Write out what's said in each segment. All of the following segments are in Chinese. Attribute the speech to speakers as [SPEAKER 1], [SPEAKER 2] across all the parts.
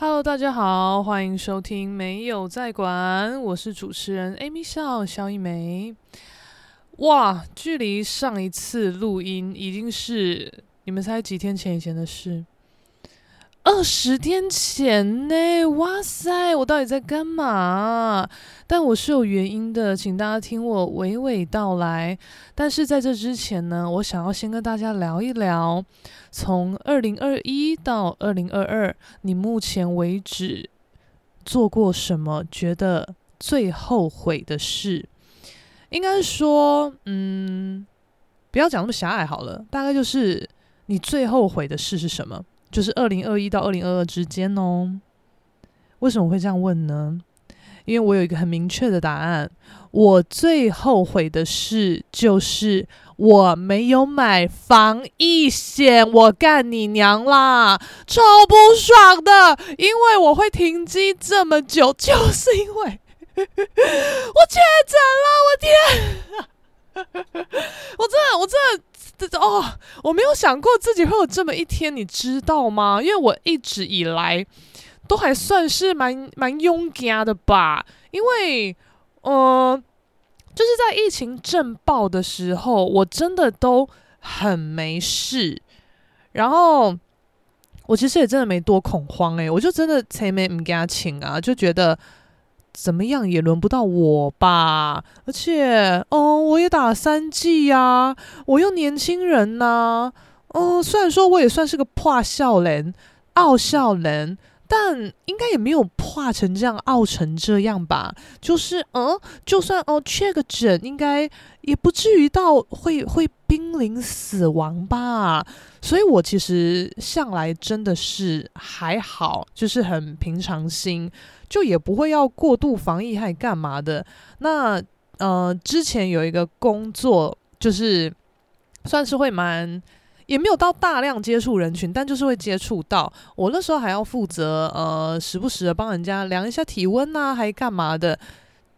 [SPEAKER 1] Hello，大家好，欢迎收听没有在管，我是主持人 Amy 笑肖一梅。哇，距离上一次录音已经是你们猜几天前以前的事？二十天前呢！哇塞，我到底在干嘛？但我是有原因的，请大家听我娓娓道来。但是在这之前呢，我想要先跟大家聊一聊，从二零二一到二零二二，你目前为止做过什么？觉得最后悔的事？应该说，嗯，不要讲那么狭隘好了，大概就是你最后悔的事是什么？就是二零二一到二零二二之间哦，为什么会这样问呢？因为我有一个很明确的答案，我最后悔的事就是我没有买防疫险，我干你娘啦，超不爽的！因为我会停机这么久，就是因为 我确诊了，我天，我真的，我真的。这哦，我没有想过自己会有这么一天，你知道吗？因为我一直以来都还算是蛮蛮勇敢的吧。因为，呃，就是在疫情正爆的时候，我真的都很没事。然后，我其实也真的没多恐慌诶、我就真的才没唔敢请啊，就觉得。怎么样也轮不到我吧，而且，哦，我也打三季呀，我又年轻人呐、啊，嗯，虽然说我也算是个怕笑人、傲笑人，但应该也没有破成这样、傲成这样吧。就是，嗯，就算哦确个诊，应该也不至于到会会濒临死亡吧。所以我其实向来真的是还好，就是很平常心。就也不会要过度防疫还干嘛的？那呃，之前有一个工作，就是算是会蛮，也没有到大量接触人群，但就是会接触到。我那时候还要负责呃，时不时的帮人家量一下体温呐，还干嘛的？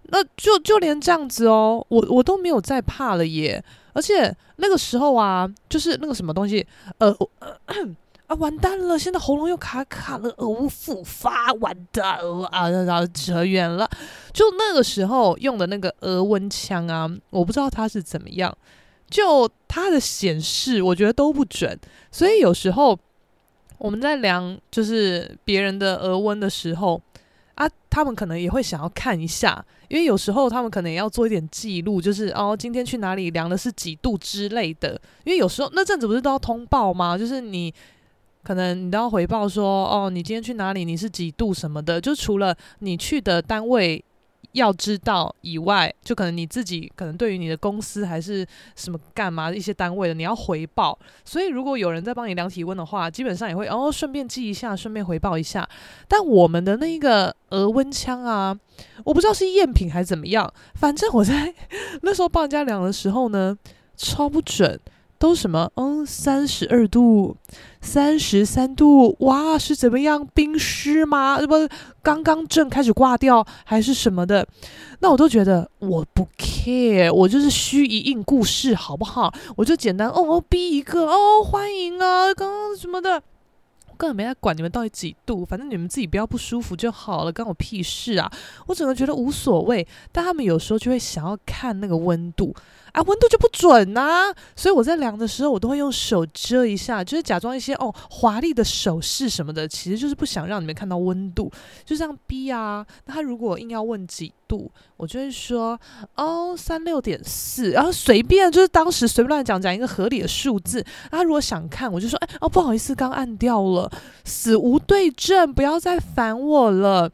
[SPEAKER 1] 那就就连这样子哦，我我都没有再怕了耶。而且那个时候啊，就是那个什么东西，呃。呃 啊，完蛋了！现在喉咙又卡卡了，耳訖复发，完蛋了啊！然后扯远了，就那个时候用的那个额温枪啊，我不知道它是怎么样，就它的显示我觉得都不准，所以有时候我们在量就是别人的额温的时候啊，他们可能也会想要看一下，因为有时候他们可能也要做一点记录，就是哦，今天去哪里量的是几度之类的，因为有时候那阵子不是都要通报吗？就是你。可能你都要回报说，哦，你今天去哪里？你是几度什么的？就除了你去的单位要知道以外，就可能你自己可能对于你的公司还是什么干嘛一些单位的，你要回报。所以如果有人在帮你量体温的话，基本上也会哦，顺便记一下，顺便回报一下。但我们的那一个额温枪啊，我不知道是赝品还是怎么样，反正我在 那时候帮人家量的时候呢，超不准。都什么？嗯，三十二度、三十三度，哇，是怎么样？冰尸吗？不，刚刚正开始挂掉，还是什么的？那我都觉得我不 care，我就是虚一应故事，好不好？我就简单哦哦，逼一个哦，欢迎啊，刚刚什么的，根本没在管你们到底几度，反正你们自己不要不舒服就好了，关我屁事啊！我整个觉得无所谓，但他们有时候就会想要看那个温度。啊，温度就不准呐、所以我在量的时候，我都会用手遮一下，就是假装一些哦华丽的手势什么的，其实就是不想让你们看到温度，就这样逼啊。那他如果硬要问几度，我就会说哦三六点四，然后随便就是当时随便乱讲讲一个合理的数字。他如果想看，我就说哎哦不好意思，刚按掉了，死无对证，不要再烦我了。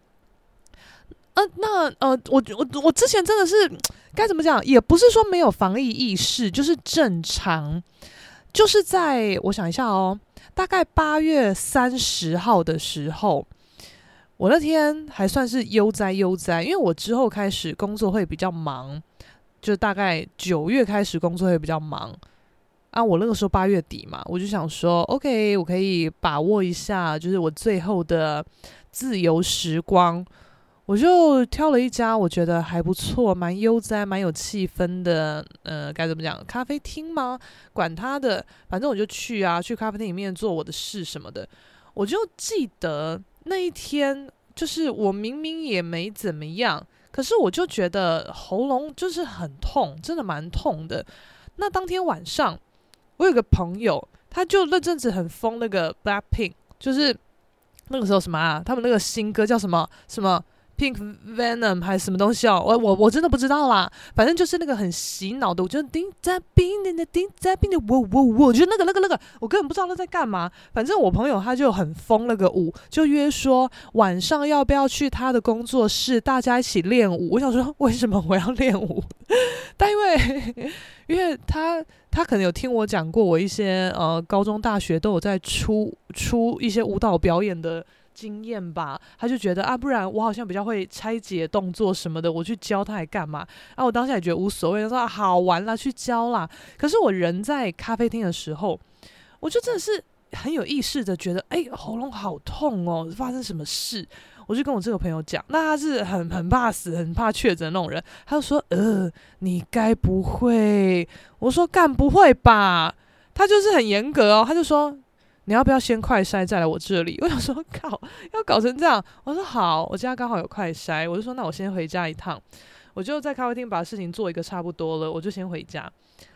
[SPEAKER 1] 呃，那呃，我我我之前真的是该怎么讲，也不是说没有防疫意识，就是正常，就是在我想一下哦，大概八月三十号的时候，我那天还算是悠哉悠哉，因为我之后开始工作会比较忙，就大概九月开始工作会比较忙啊，我那个时候八月底嘛，我就想说，OK，我可以把握一下，就是我最后的自由时光。我就挑了一家我觉得还不错、蛮悠哉、蛮有气氛的，呃，该怎么讲？咖啡厅吗？管他的，反正我就去啊，去咖啡厅里面做我的事什么的。我就记得那一天就是我明明也没怎么样，可是我就觉得喉咙就是很痛，真的蛮痛的。那当天晚上，我有个朋友，他就那阵子很疯那个 Blackpink，就是那个时候什么啊，他们那个新歌叫什么什么。Pink Venom 还是什么东西哦？我我我真的不知道啦。反正就是那个很洗脑的，我觉得叮在冰的那叮在冰的，我我我，我觉得那个那个那个，我根本不知道他在干嘛。反正我朋友他就很疯那个舞，就约说晚上要不要去他的工作室，大家一起练舞。我想说，为什么我要练舞？但因为 因为他他可能有听我讲过，我一些呃高中大学都有在出出一些舞蹈表演的。经验吧，他就觉得啊，不然我好像比较会拆解动作什么的，我去教他还干嘛？啊，我当下也觉得无所谓，他说、啊、好玩啦，去教啦。可是我人在咖啡厅的时候，我就真的是很有意识的觉得，哎，喉咙好痛哦，发生什么事？我就跟我这个朋友讲，那他是很很怕死、很怕确诊那种人，他就说，呃，你该不会？我说干不会吧？他就是很严格哦，他就说。你要不要先快筛再来我这里？我想说，靠，要搞成这样。我说好，我家刚好有快筛，我就说那我先回家一趟。我就在咖啡厅把事情做一个差不多了，我就先回家。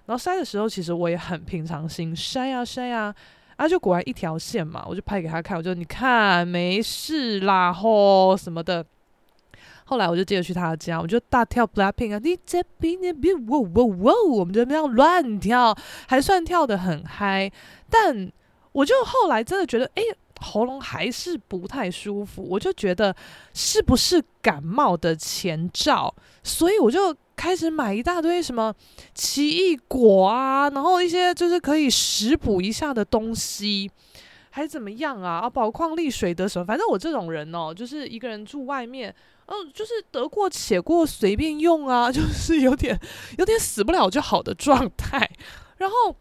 [SPEAKER 1] 然后筛的时候，其实我也很平常心，筛呀筛呀，啊，就果然一条线嘛，我就拍给他看，我就你看没事啦吼什么的。后来我就接着去他家，我就大跳 Blackpink 啊，你这边那边，哇哇哇，我们就这样乱跳，还算跳得很嗨，但。我就后来真的觉得，哎，喉咙还是不太舒服，我就觉得是不是感冒的前兆，所以我就开始买一大堆什么奇异果啊，然后一些就是可以食补一下的东西，还怎么样啊？啊，宝矿力水得什么？反正我这种人哦，就是一个人住外面，嗯、就是得过且过，随便用啊，就是有点有点死不了就好的状态，然后。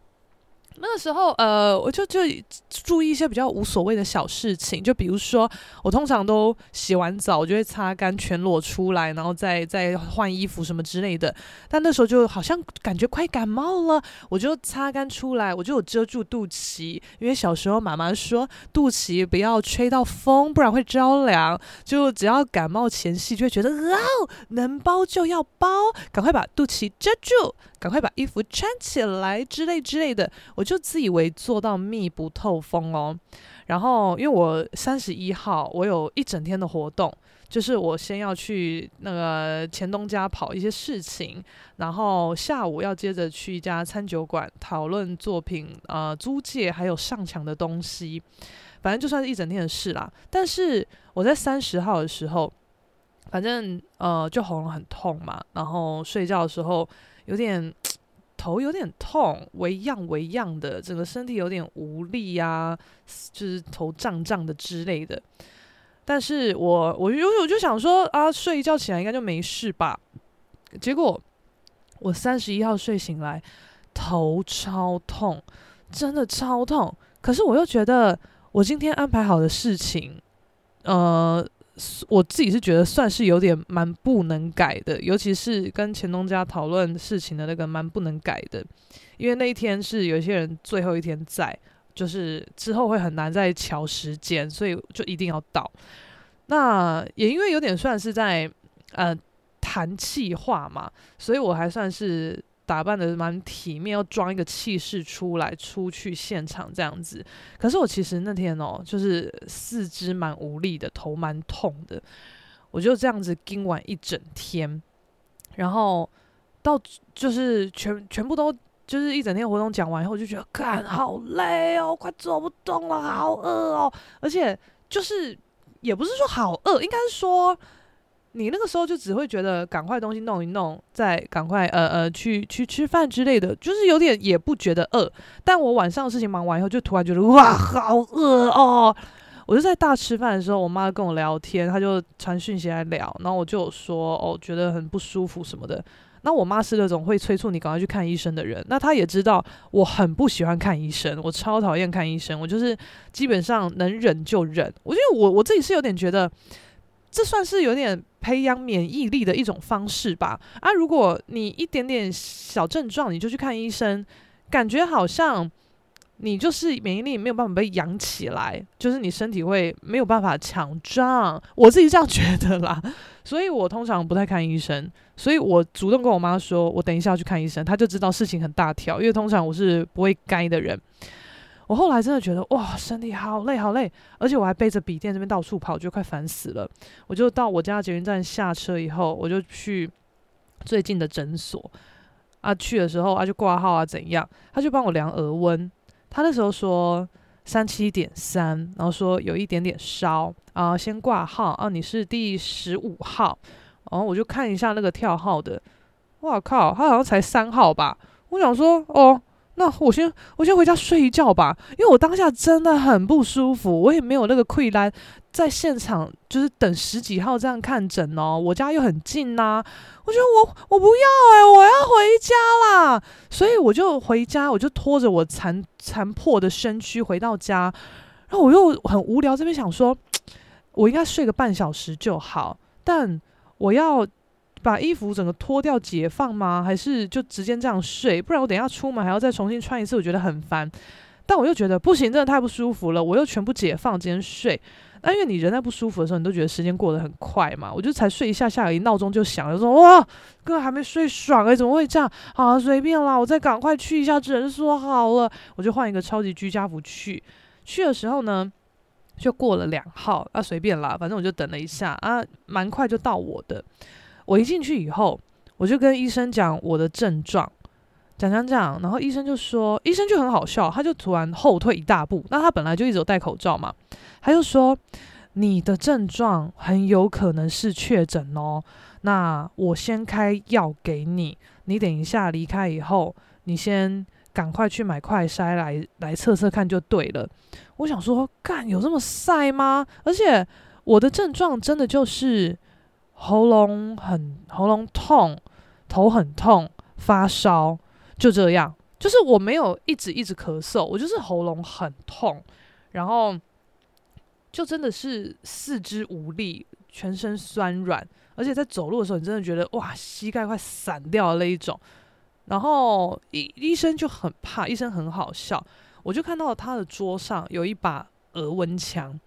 [SPEAKER 1] 那个时候，呃，我就就注意一些比较无所谓的小事情，就比如说，我通常都洗完澡，我就会擦干全裸出来，然后再再换衣服什么之类的。但那时候就好像感觉快感冒了，我就擦干出来，我就有遮住肚脐，因为小时候妈妈说肚脐不要吹到风，不然会着凉。就只要感冒前夕，就会觉得啊，能包就要包，赶快把肚脐遮住。赶快把衣服穿起来之类之类的，我就自以为做到密不透风哦。然后，因为我三十一号我有一整天的活动，就是我先要去那个前东家跑一些事情，然后下午要接着去一家餐酒馆讨论作品，呃，租借还有上墙的东西，反正就算是一整天的事啦。但是我在三十号的时候，反正呃就喉咙很痛嘛，然后睡觉的时候。有点头有点痛，微痒微痒的，整个身体有点无力呀、啊，就是头胀胀的之类的。但是我我就我就想说啊，睡一觉起来应该就没事吧。结果我三十一号睡醒来，头超痛，真的超痛。可是我又觉得我今天安排好的事情，呃。我自己是觉得算是有点蛮不能改的，尤其是跟前东家讨论事情的那个蛮不能改的，因为那一天是有些人最后一天在，就是之后会很难再乔时间，所以就一定要到。那也因为有点算是在呃谈气话嘛，所以我还算是。打扮得蛮体面，要装一个气势出来，出去现场这样子。可是我其实那天哦，就是四肢蛮无力的，头蛮痛的。我就这样子盯完一整天，然后到就是全全部都就是一整天活动讲完以后，就觉得干好累哦，快走不动了，好饿哦。而且就是也不是说好饿，应该是说。你那个时候就只会觉得赶快东西弄一弄，再赶快呃呃去去吃饭之类的，就是有点也不觉得饿。但我晚上的事情忙完以后，就突然觉得哇，好饿哦！我就在大吃饭的时候，我妈跟我聊天，她就传讯息来聊，然后我就说哦，觉得很不舒服什么的。那我妈是那种会催促你赶快去看医生的人，那她也知道我很不喜欢看医生，我超讨厌看医生，我就是基本上能忍就忍。我觉得我我自己是有点觉得。这算是有点培养免疫力的一种方式吧。啊，如果你一点点小症状你就去看医生，感觉好像你就是免疫力没有办法被养起来，就是你身体会没有办法强壮。我自己这样觉得啦，所以我通常不太看医生。所以我主动跟我妈说，我等一下要去看医生，她就知道事情很大条。因为通常我是不会该的人。我后来真的觉得哇，身体好累好累，而且我还背着笔电这边到处跑，就快烦死了。我就到我家捷运站下车以后，我就去最近的诊所啊，去的时候啊就挂号啊怎样，他就帮我量额温。他那时候说三七点三，然后说有一点点烧啊，先挂号啊，你是第十五号，然后我就看一下那个跳号的，哇靠，他好像才三号吧？我想说哦。那我先我先回家睡一觉吧，因为我当下真的很不舒服，我也没有那个困难在现场就是等十几号这样看诊哦，我家又很近呐、我觉得我我不要哎、我要回家啦，所以我就回家，我就拖着我残残破的身躯回到家，然后我又很无聊，这边想说，我应该睡个半小时就好，但我要。把衣服整个脱掉解放吗？还是就直接这样睡？不然我等一下出门还要再重新穿一次，我觉得很烦。但我又觉得不行，真的太不舒服了。我又全部解放，直接睡。那因为你人在不舒服的时候，你都觉得时间过得很快嘛。我就才睡一下下而已，闹钟就响了，说哇，哥还没睡爽哎、欸，怎么会这样？好，随便啦，我再赶快去一下诊所好了。我就换一个超级居家服去。去的时候呢，就过了两号，啊，随便啦，反正我就等了一下啊，蛮快就到我的。我一进去以后，我就跟医生讲我的症状，讲讲讲，然后医生就说，医生就很好笑，他就突然后退一大步。那他本来就一直有戴口罩嘛，他就说你的症状很有可能是确诊哦。那我先开药给你，你等一下离开以后，你先赶快去买快筛来来测测看就对了。我想说，干有这么晒吗？而且我的症状真的就是。喉咙很喉咙痛，头很痛，发烧，就这样。就是我没有一直一直咳嗽，我就是喉咙很痛，然后就真的是四肢无力，全身酸软，而且在走路的时候，你真的觉得哇，膝盖快散掉的那一种。然后医医生就很怕，医生很好笑，我就看到他的桌上有一把额温枪，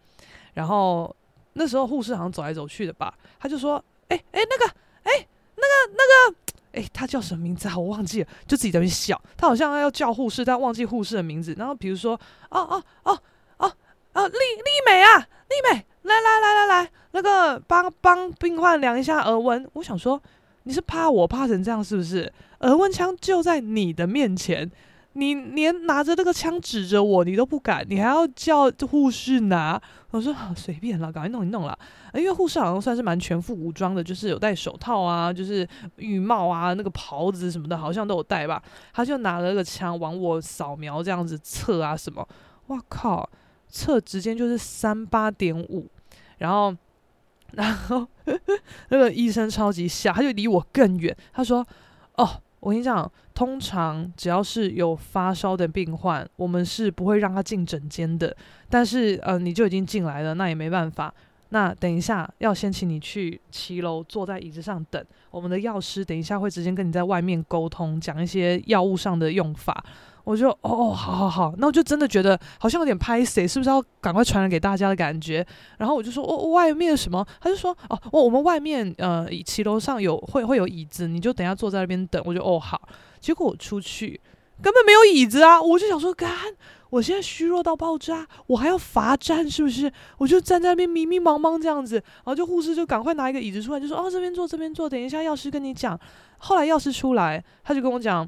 [SPEAKER 1] 然后。那时候护士好像走来走去的吧，他就说：“哎、欸、哎、那个，哎、那个那个，哎、欸，他叫什么名字啊？我忘记了。”就自己在那边笑。他好像要叫护士，但忘记护士的名字。然后比如说：“哦哦哦哦哦，丽丽美啊，丽美，来来来来来，那个帮帮病患量一下额温。”我想说，你是怕我怕成这样是不是？额温枪就在你的面前。你连拿着那个枪指着我，你都不敢，你还要叫护士拿？我说好，随便啦，赶快弄一弄啦。因为护士好像算是蛮全副武装的，就是有戴手套啊，就是浴帽啊，那个袍子什么的，好像都有戴吧。他就拿了个枪往我扫描，这样子测啊什么。哇靠，测直接就是三八点五，然后然后 那个医生超级吓，他就离我更远，他说哦。我跟你讲，通常只要是有发烧的病患，我们是不会让他进诊间的。但是，呃，你就已经进来了，那也没办法。那等一下要先请你去骑楼，坐在椅子上等。我们的药师等一下会直接跟你在外面沟通，讲一些药物上的用法。我就哦哦，好好好，那我就真的觉得好像有点拍谁，是不是要赶快传染给大家的感觉？然后我就说哦，外面什么？他就说哦，我我们外面呃，骑楼上有会会有椅子，你就等下坐在那边等。我就哦好，结果我出去根本没有椅子啊！我就想说，干，我现在虚弱到爆炸，我还要罚站是不是？我就站在那边迷迷茫茫这样子，然后就护士就赶快拿一个椅子出来，就说哦，这边坐这边坐，等一下药师跟你讲。后来药师出来，他就跟我讲。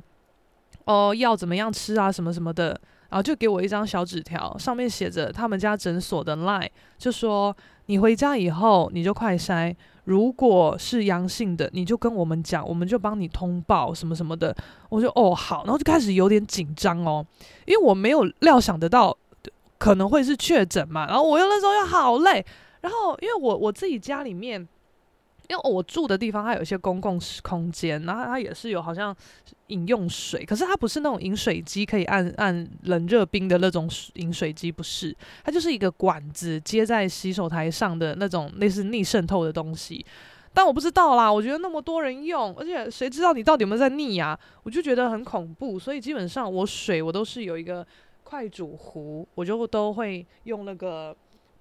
[SPEAKER 1] 哦，药怎么样吃啊？什么什么的，然后就给我一张小纸条，上面写着他们家诊所的 line，就说你回家以后你就快筛，如果是阳性的，你就跟我们讲，我们就帮你通报什么什么的。我说哦好，然后就开始有点紧张哦，因为我没有料想得到可能会是确诊嘛，然后我又那时候又好累，然后因为我我自己家里面。因为我住的地方，它有一些公共空间，然后它也是有好像饮用水，可是它不是那种饮水机可以按按冷热冰的那种饮水机，不是，它就是一个管子接在洗手台上的那种类似逆渗透的东西。但我不知道啦，我觉得那么多人用，而且谁知道你到底有没有在逆啊？我就觉得很恐怖，所以基本上我水我都是有一个快煮壶，我就都会用那个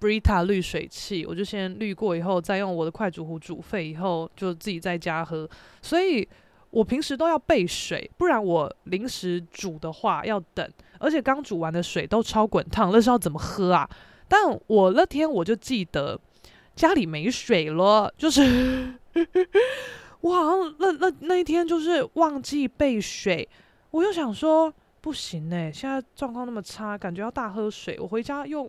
[SPEAKER 1] Brita 滤水器，我就先滤过以后，再用我的快煮壶煮沸以后，就自己在家喝。所以我平时都要备水，不然我临时煮的话要等，而且刚煮完的水都超滚烫，那是要怎么喝啊？但我那天我就记得家里没水了，就是我好像那那那一天就是忘记备水，我又想说。不行呢、现在状况那么差，感觉要大喝水。我回家又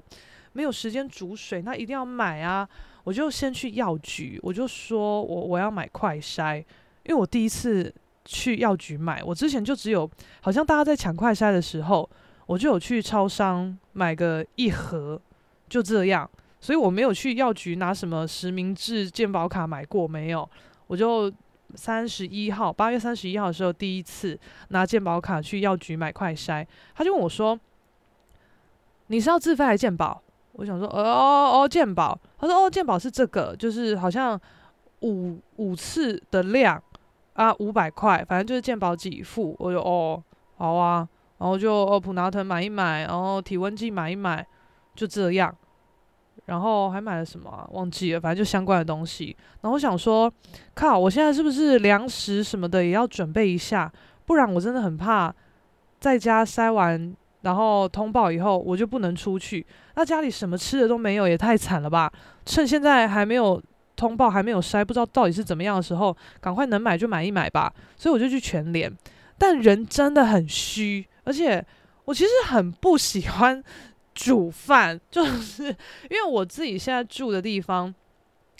[SPEAKER 1] 没有时间煮水，那一定要买啊！我就先去药局，我就说我我要买快筛，因为我第一次去药局买，我之前就只有好像大家在抢快筛的时候，我就有去超商买个一盒，就这样，所以我没有去药局拿什么实名制健保卡买过，没有，我就。三十一号，八月三十一号的时候，第一次拿健保卡去药局买快筛，他就问我说：“你是要自费还是健保？”我想说：“哦哦哦，健保。”他说：“哦，健宝是这个，就是好像五五次的量啊，五百块，反正就是健宝几副。”我就哦，好啊，然后就哦普拿疼买一买，然后体温计买一买，就这样。然后还买了什么啊？忘记了，反正就相关的东西。然后我想说，靠，我现在是不是粮食什么的也要准备一下？不然我真的很怕在家筛完，然后通报以后我就不能出去。那家里什么吃的都没有，也太惨了吧！趁现在还没有通报，还没有筛，不知道到底是怎么样的时候，赶快能买就买一买吧。所以我就去全联，但人真的很虚，而且我其实很不喜欢。煮饭就是 因为我自己现在住的地方，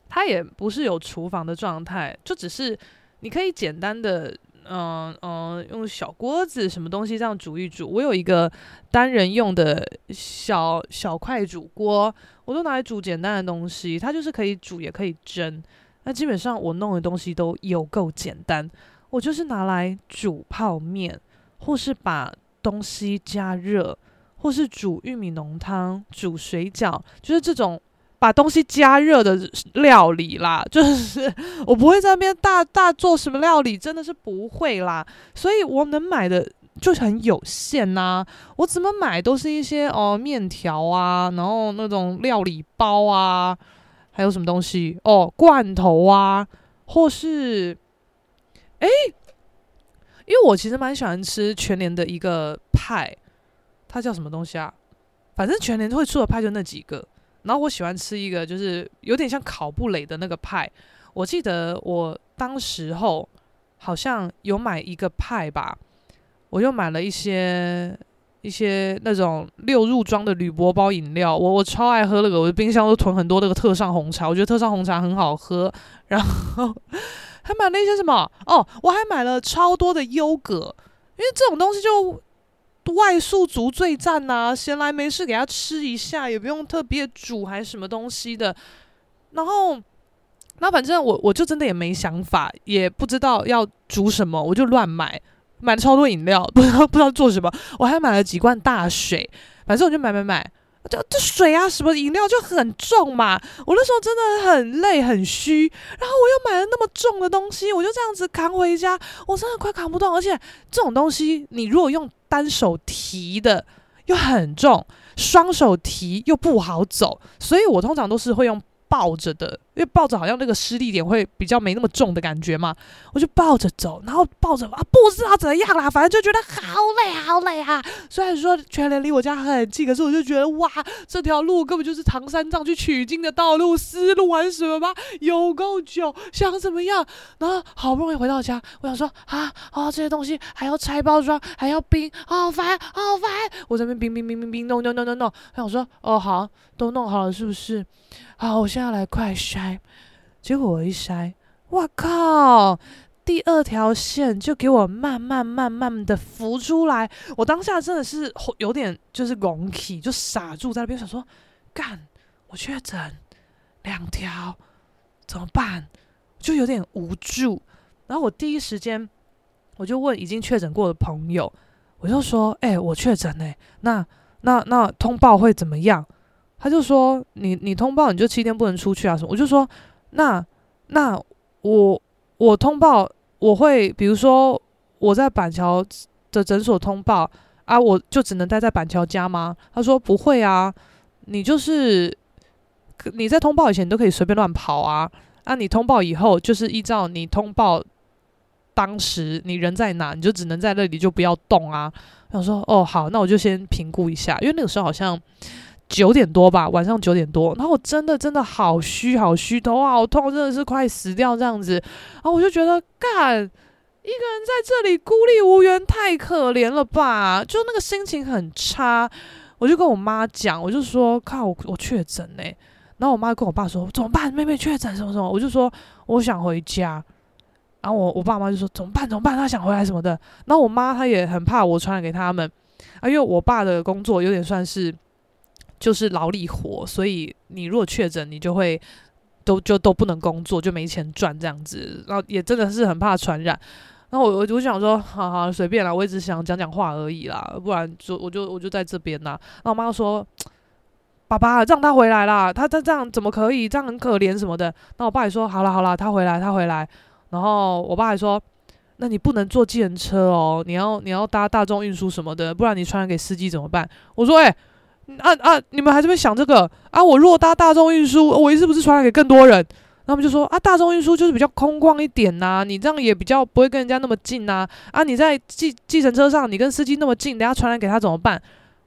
[SPEAKER 1] 它也不是有厨房的状态，就只是你可以简单的，嗯、嗯、用小锅子什么东西这样煮一煮。我有一个单人用的小小快煮锅，我都拿来煮简单的东西，它就是可以煮也可以蒸。那基本上我弄的东西都有够简单，我就是拿来煮泡面，或是把东西加热。或是煮玉米浓汤、煮水饺，就是这种把东西加热的料理啦。就是我不会在那边大大做什么料理，真的是不会啦。所以我能买的就是很有限呐、啊。我怎么买都是一些哦面条啊，然后那种料理包啊，还有什么东西哦罐头啊，或是诶，因为我其实蛮喜欢吃全联的一个派。它叫什么东西啊？反正全年会出的派就那几个。然后我喜欢吃一个，就是有点像烤布蕾的那个派。我记得我当时候好像有买一个派吧，我又买了一些一些那种六入装的铝箔包饮料。我我超爱喝那个，我的冰箱都囤很多那个特上红茶。我觉得特上红茶很好喝。然后 还买了一些什么？哦，我还买了超多的优格，因为这种东西就。外宿族最赞呐、啊！闲来没事给他吃一下，也不用特别煮还是什么东西的。然后，那反正我我就真的也没想法，也不知道要煮什么，我就乱买，买了超多饮料，不知道不知道做什么。我还买了几罐大水，反正我就买买买。这这水啊，什么饮料就很重嘛。我那时候真的很累很虚，然后我又买了那么重的东西，我就这样子扛回家，我真的快扛不动。而且这种东西，你如果用单手提的又很重，双手提又不好走，所以我通常都是会用抱着的。因为抱着好像那个施力点会比较没那么重的感觉嘛，我就抱着走，然后抱着啊，不知道怎样啦，反正就觉得好累好累啊。虽然说全联离我家很近，可是我就觉得哇，这条路根本就是唐三藏去取经的道路，丝路还是什么吧，有够久，想怎么样？然后好不容易回到家，我想说啊，哦，这些东西还要拆包装，还要冰，好烦好烦。我在那边冰冰冰冰冰弄弄弄弄弄，我想说哦好，都弄好了是不是？好，我现在来快筛，结果我一筛，哇靠！第二条线就给我慢慢慢慢的浮出来，我当下真的是有点就是懵起，就傻住在那边，想说干，我确诊两条怎么办？就有点无助。然后我第一时间我就问已经确诊过的朋友，我就说，哎、我确诊哎，那那那通报会怎么样？他就说：“你你通报你就七天不能出去啊什么？”我就说：“那那我我通报我会，比如说我在板桥的诊所通报啊，我就只能待在板桥家吗？他说不会啊，你就是你在通报以前都可以随便乱跑啊，啊，你通报以后就是依照你通报当时你人在哪，你就只能在那里就不要动啊。我说哦好，那我就先评估一下，因为那个时候好像九点多吧，晚上九点多，然后我真的真的好虚好虚，头好痛，真的是快死掉这样子，然后我就觉得干。一个人在这里孤立无援，太可怜了吧？就那个心情很差，我就跟我妈讲，我就说靠，我我确诊呢。然后我妈跟我爸说怎么办？妹妹确诊什么什么？我就说我想回家。然后我我爸妈就说怎么办？怎么办？他想回来什么的。然后我妈她也很怕我传染给他们啊，因为我爸的工作有点算是就是劳力活，所以你如果确诊，你就会都就都不能工作，就没钱赚这样子。然后也真的是很怕传染。然后我我就想说，好好随便啦，我一直想讲讲话而已啦，不然就我就我就在这边啦。然后我妈说，爸爸让他回来啦，他他这样怎么可以？这样很可怜什么的。那我爸也说，好了好了，他回来他回来。然后我爸还说，那你不能坐计程车哦，你要你要搭大众运输什么的，不然你传染给司机怎么办？我说，哎，啊啊，你们还在这边想这个啊？我若搭大众运输，我是不是传染给更多人？他们就说啊，大众运输就是比较空旷一点呐，你这样也比较不会跟人家那么近呐。啊，你在计计程车上，你跟司机那么近，等下传染给他怎么办？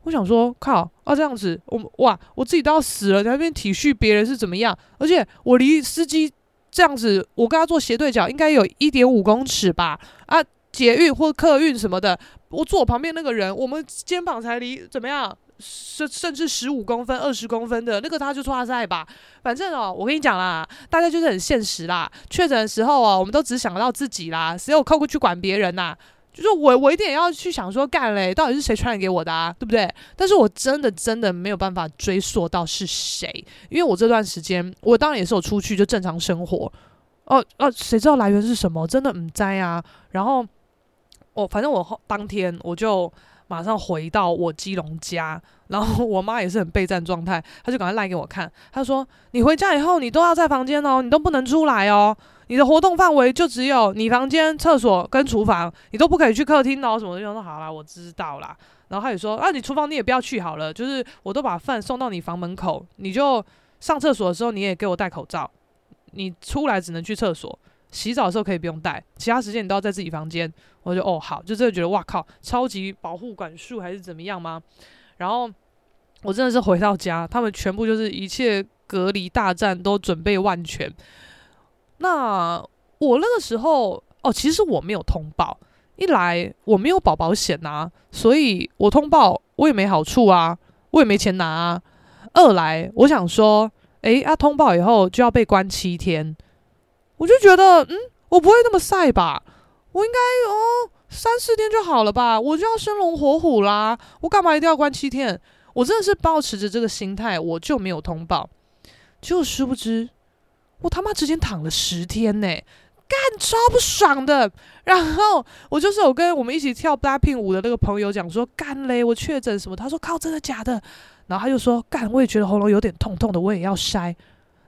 [SPEAKER 1] 我想说，靠啊，这样子，我哇，我自己都要死了，你那边体恤别人是怎么样？而且我离司机这样子，我跟他坐斜对角，应该有一点五公尺吧？啊，捷运或客运什么的，我坐我旁边那个人，我们肩膀才离怎么样？甚甚至十五公分、二十公分的那个，他就剉赛吧。反正哦，我跟你讲啦，大家就是很现实啦。确诊的时候哦，我们都只想到自己啦，谁有空去管别人呐、就是我，我一定要去想说，干嘞，到底是谁传染给我的啊？对不对？但是我真的真的没有办法追溯到是谁，因为我这段时间，我当然也是有出去就正常生活。哦哦，谁知道来源是什么？真的唔在啊。然后我、哦、反正我当天我就。马上回到我基隆家，然后我妈也是很备战状态，她就赶快赖给我看。她说：“你回家以后，你都要在房间哦，你都不能出来哦。你的活动范围就只有你房间、厕所跟厨房，你都不可以去客厅哦。什么的。”就说：“好啦，我知道啦。”然后她也说：“啊，你厨房你也不要去好了，就是我都把饭送到你房门口，你就上厕所的时候你也给我戴口罩，你出来只能去厕所。”洗澡的时候可以不用戴，其他时间你都要在自己房间。我就哦好，就真的觉得哇靠，超级保护管束还是怎么样吗？然后我真的是回到家，他们全部就是一切隔离大战都准备万全。那我那个时候哦，其实我没有通报，一来我没有保保险啊，所以我通报我也没好处啊，我也没钱拿啊。二来我想说，诶，啊通报以后就要被关七天。我就觉得，嗯，我不会那么晒吧？我应该哦，三四天就好了吧？我就要生龙活虎啦！我干嘛一定要关七天？我真的是抱持着这个心态，我就没有通报。结果殊不知，我他妈直接躺了十天呢，干超不爽的。然后我就是有跟我们一起跳 BLACKPINK 舞的那个朋友讲说，干嘞，我确诊什么？他说靠，真的假的？然后他就说，干，我也觉得喉咙有点痛痛的，我也要筛。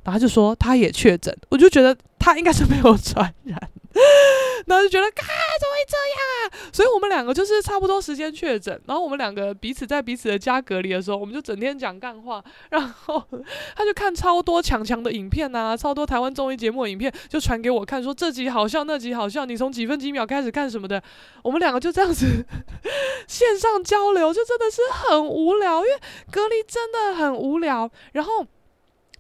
[SPEAKER 1] 然后他就说他也确诊，我就觉得他应该是没有传染，然后就觉得，啊，怎么会这样啊？所以我们两个就是差不多时间确诊，然后我们两个彼此在彼此的家隔离的时候，我们就整天讲干话，然后 他就看超多强强的影片啊，超多台湾综艺节目影片，就传给我看，说这集好笑，那集好笑，你从几分几秒开始看什么的，我们两个就这样子 线上交流，就真的是很无聊，因为隔离真的很无聊，然后。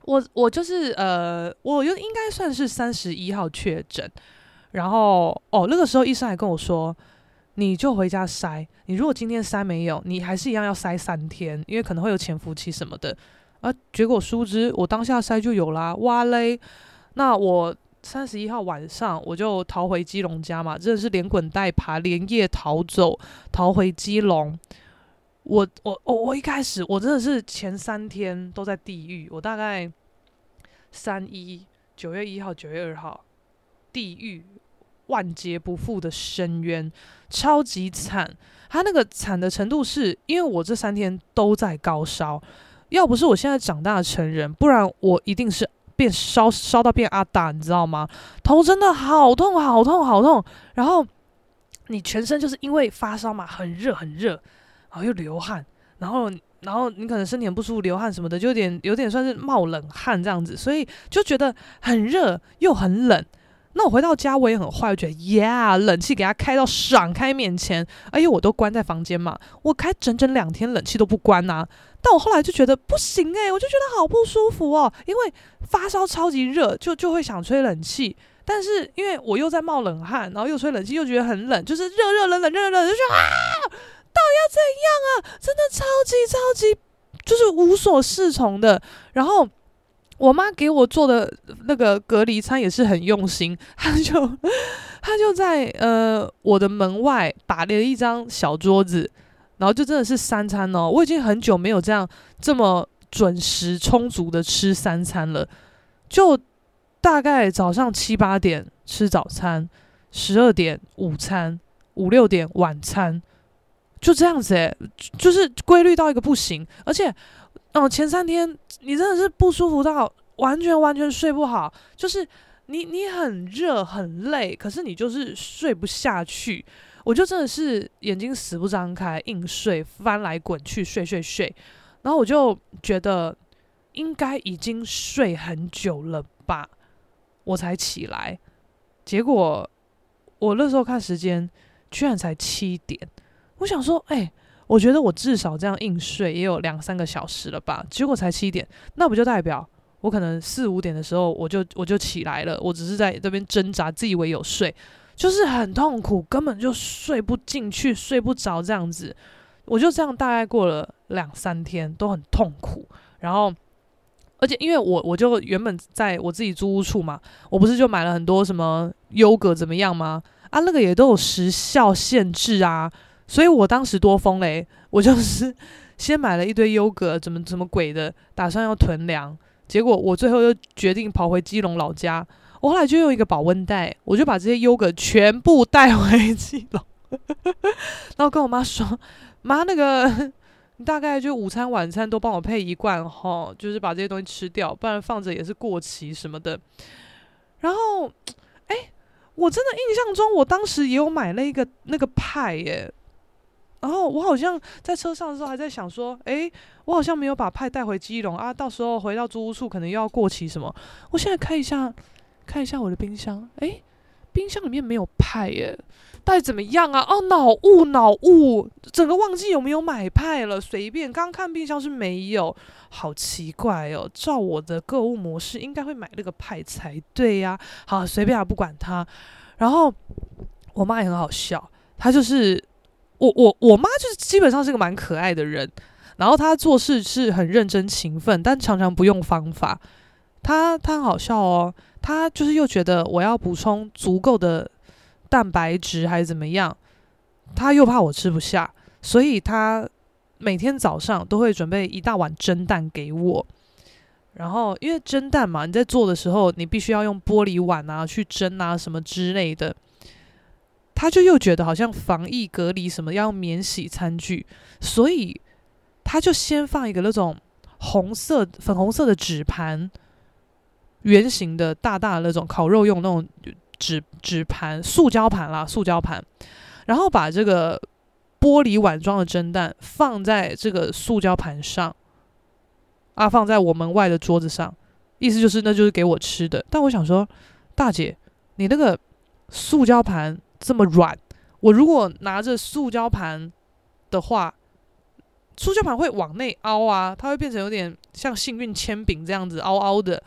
[SPEAKER 1] 我我就是呃，我又应该算是三十一号确诊，然后哦，那个时候医生还跟我说，你就回家筛，你如果今天筛没有，你还是一样要筛三天，因为可能会有潜伏期什么的。啊，结果殊不知我当下筛就有啦，哇嘞！那我三十一号晚上我就逃回基隆家嘛，真的是连滚带爬，连夜逃走，逃回基隆。我我我我一开始我真的是前三天都在地狱，我大概三一九月一号九月二号地狱万劫不复的深渊，超级惨。他那个惨的程度是因为我这三天都在高烧，要不是我现在长大成人，不然我一定是变烧烧到变阿达，你知道吗？头真的好痛好痛好痛，然后你全身就是因为发烧嘛，很热很热。然后又流汗，然后然后你可能身体很不舒服，流汗什么的，就有点有点算是冒冷汗这样子，所以就觉得很热又很冷。那我回到家，我也很坏，我觉得呀，冷气给它开到爽开面前，哎呦，我都关在房间嘛，我开整整两天冷气都不关呐、但我后来就觉得不行诶、我就觉得好不舒服哦，因为发烧超级热，就就会想吹冷气，但是因为我又在冒冷汗，然后又吹冷气，又觉得很冷，就是热热冷冷热热冷，就觉得啊，到底要怎样啊？真的超级超级，就是无所适从的，然后。我妈给我做的那个隔离餐也是很用心，她就她就在呃我的门外摆了一张小桌子，然后就真的是三餐哦，我已经很久没有这样这么准时充足的吃三餐了，就大概早上七八点吃早餐，十二点午餐，五六点晚餐，就这样子诶，就是规律到一个不行，而且。哦，前三天你真的是不舒服到完全完全睡不好，就是你你很热很累，可是你就是睡不下去。我就真的是眼睛死不张开，硬睡，翻来滚去睡睡睡。然后我就觉得应该已经睡很久了吧，我才起来。结果我那时候看时间，居然才七点。我想说，哎、我觉得我至少这样硬睡也有两三个小时了吧，结果才七点，那不就代表我可能四五点的时候我就我就起来了，我只是在这边挣扎，自以为有睡，就是很痛苦，根本就睡不进去，睡不着这样子，我就这样大概过了两三天都很痛苦，然后而且因为我我就原本在我自己租屋处嘛，我不是就买了很多什么优格怎么样吗？啊，那个也都有时效限制啊。所以我当时多疯嘞，我就是 先买了一堆优格，怎么怎么鬼的，打算要囤粮。结果我最后又决定跑回基隆老家。我后来就用一个保温袋，我就把这些优格全部带回基隆，然后跟我妈说：“妈，那个你 大概就午餐晚餐都帮我配一罐哈，就是把这些东西吃掉，不然放着也是过期什么的。”然后，哎，我真的印象中，我当时也有买了一个那个派耶。然后我好像在车上的时候还在想说，诶，我好像没有把派带回基隆啊，到时候回到租屋处可能又要过期什么。我现在看一下，看一下我的冰箱，诶，冰箱里面没有派耶，到底怎么样啊？哦，脑雾，脑雾，整个忘记有没有买派了。随便，刚看冰箱是没有，好奇怪哦。照我的购物模式，应该会买那个派才对呀。好，随便啊，不管它。然后我妈也很好笑，她就是。我我我妈就是基本上是个蛮可爱的人，然后她做事是很认真勤奋，但常常不用方法。她她很好笑哦，她就是又觉得我要补充足够的蛋白质还是怎么样，她又怕我吃不下，所以她每天早上都会准备一大碗蒸蛋给我。然后因为蒸蛋嘛，你在做的时候你必须要用玻璃碗啊去蒸啊什么之类的。他就又觉得好像防疫隔离什么要免洗餐具，所以他就先放一个那种红色、粉红色的纸盘，圆形的大大的那种烤肉用那种纸纸盘，塑胶盘啦，塑胶盘，然后把这个玻璃碗装的蒸蛋放在这个塑胶盘上，啊，放在我门外的桌子上，意思就是那就是给我吃的。但我想说，大姐，你那个塑胶盘。这么软，我如果拿着塑胶盘的话，塑胶盘会往内凹啊，它会变成有点像幸运铅饼这样子凹凹的。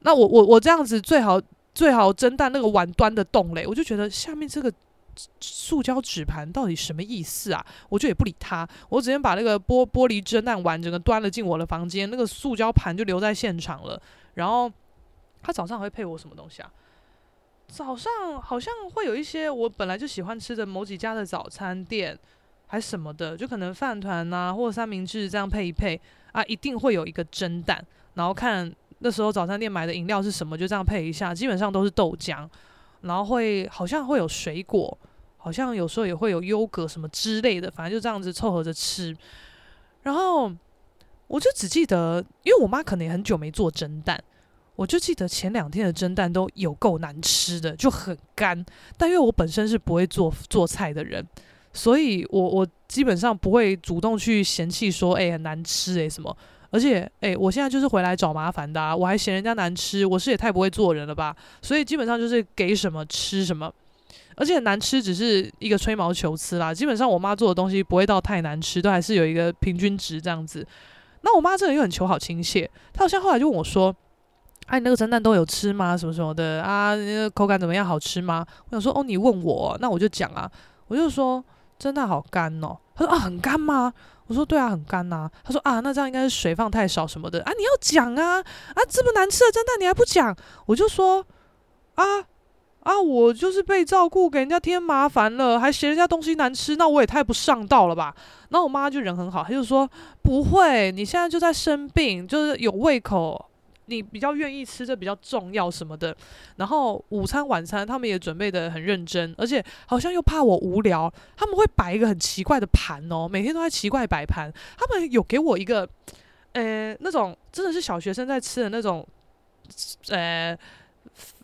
[SPEAKER 1] 那我我我这样子最好最好蒸蛋那个碗端的动嘞，我就觉得下面这个塑胶纸盘到底什么意思啊？我就也不理他，我直接把那个玻玻璃蒸蛋碗整个端了进我的房间，那个塑胶盘就留在现场了。然后他早上会配我什么东西啊？早上好像会有一些我本来就喜欢吃的某几家的早餐店，还什么的，就可能饭团呐，或者三明治这样配一配啊，一定会有一个蒸蛋，然后看那时候早餐店买的饮料是什么，就这样配一下，基本上都是豆浆，然后会好像会有水果，好像有时候也会有优格什么之类的，反正就这样子凑合着吃。然后我就只记得，因为我妈可能也很久没做蒸蛋。我就记得前两天的蒸蛋都有够难吃的，就很干。但因为我本身是不会做做菜的人，所以我我基本上不会主动去嫌弃说，哎、很难吃诶、什么。而且，哎、我现在就是回来找麻烦的啊，我还嫌人家难吃，我是也太不会做人了吧。所以基本上就是给什么吃什么。而且难吃只是一个吹毛求疵啦，基本上我妈做的东西不会到太难吃，都还是有一个平均值这样子。那我妈这个人又很求好亲切，她好像后来就问我说：“哎、你那个蒸蛋都有吃吗？什么什么的啊？那个口感怎么样？好吃吗？”我想说：“哦，你问我，那我就讲啊。”我就说：“蒸蛋好干哦。”她说：“啊，很干吗？”我说：“对啊，很干呐。”她说：“啊，那这样应该是水放太少什么的啊？你要讲啊啊！这么难吃的蒸蛋你还不讲？”我就说：“啊。”啊！我就是被照顾，给人家添麻烦了，还嫌人家东西难吃，那我也太不上道了吧？然后我妈就人很好，她就说不会，你现在就在生病，就是有胃口，你比较愿意吃，这比较重要什么的。然后午餐晚餐他们也准备得很认真，而且好像又怕我无聊，他们会摆一个很奇怪的盘哦，每天都在奇怪摆盘。他们有给我一个，呃，那种真的是小学生在吃的那种，呃。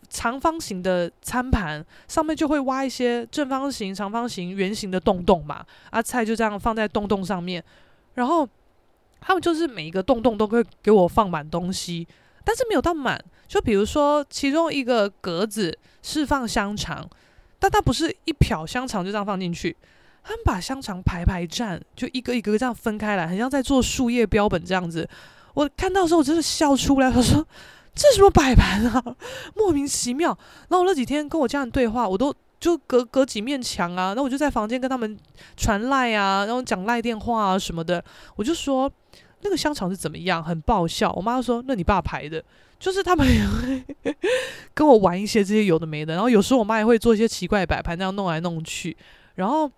[SPEAKER 1] 长方形的餐盘上面就会挖一些正方形、长方形、圆形的洞洞嘛，啊，菜就这样放在洞洞上面，然后他们就是每一个洞洞都会给我放满东西，但是没有到满。就比如说其中一个格子是放香肠，但它不是一瓢香肠就这样放进去，他们把香肠排排站，就一个一个这样分开来，很像在做树叶标本这样子。我看到的时候我真的笑出来，他说。这什么摆盘啊？莫名其妙。然后我那几天跟我家人对话，我都就隔隔几面墙啊，那我就在房间跟他们传赖啊，然后讲赖电话啊什么的。我就说那个香肠是怎么样，很爆笑。我妈说那你爸排的，就是他们也会 跟我玩一些这些有的没的。然后有时候我妈也会做一些奇怪摆盘，这样弄来弄去。然后，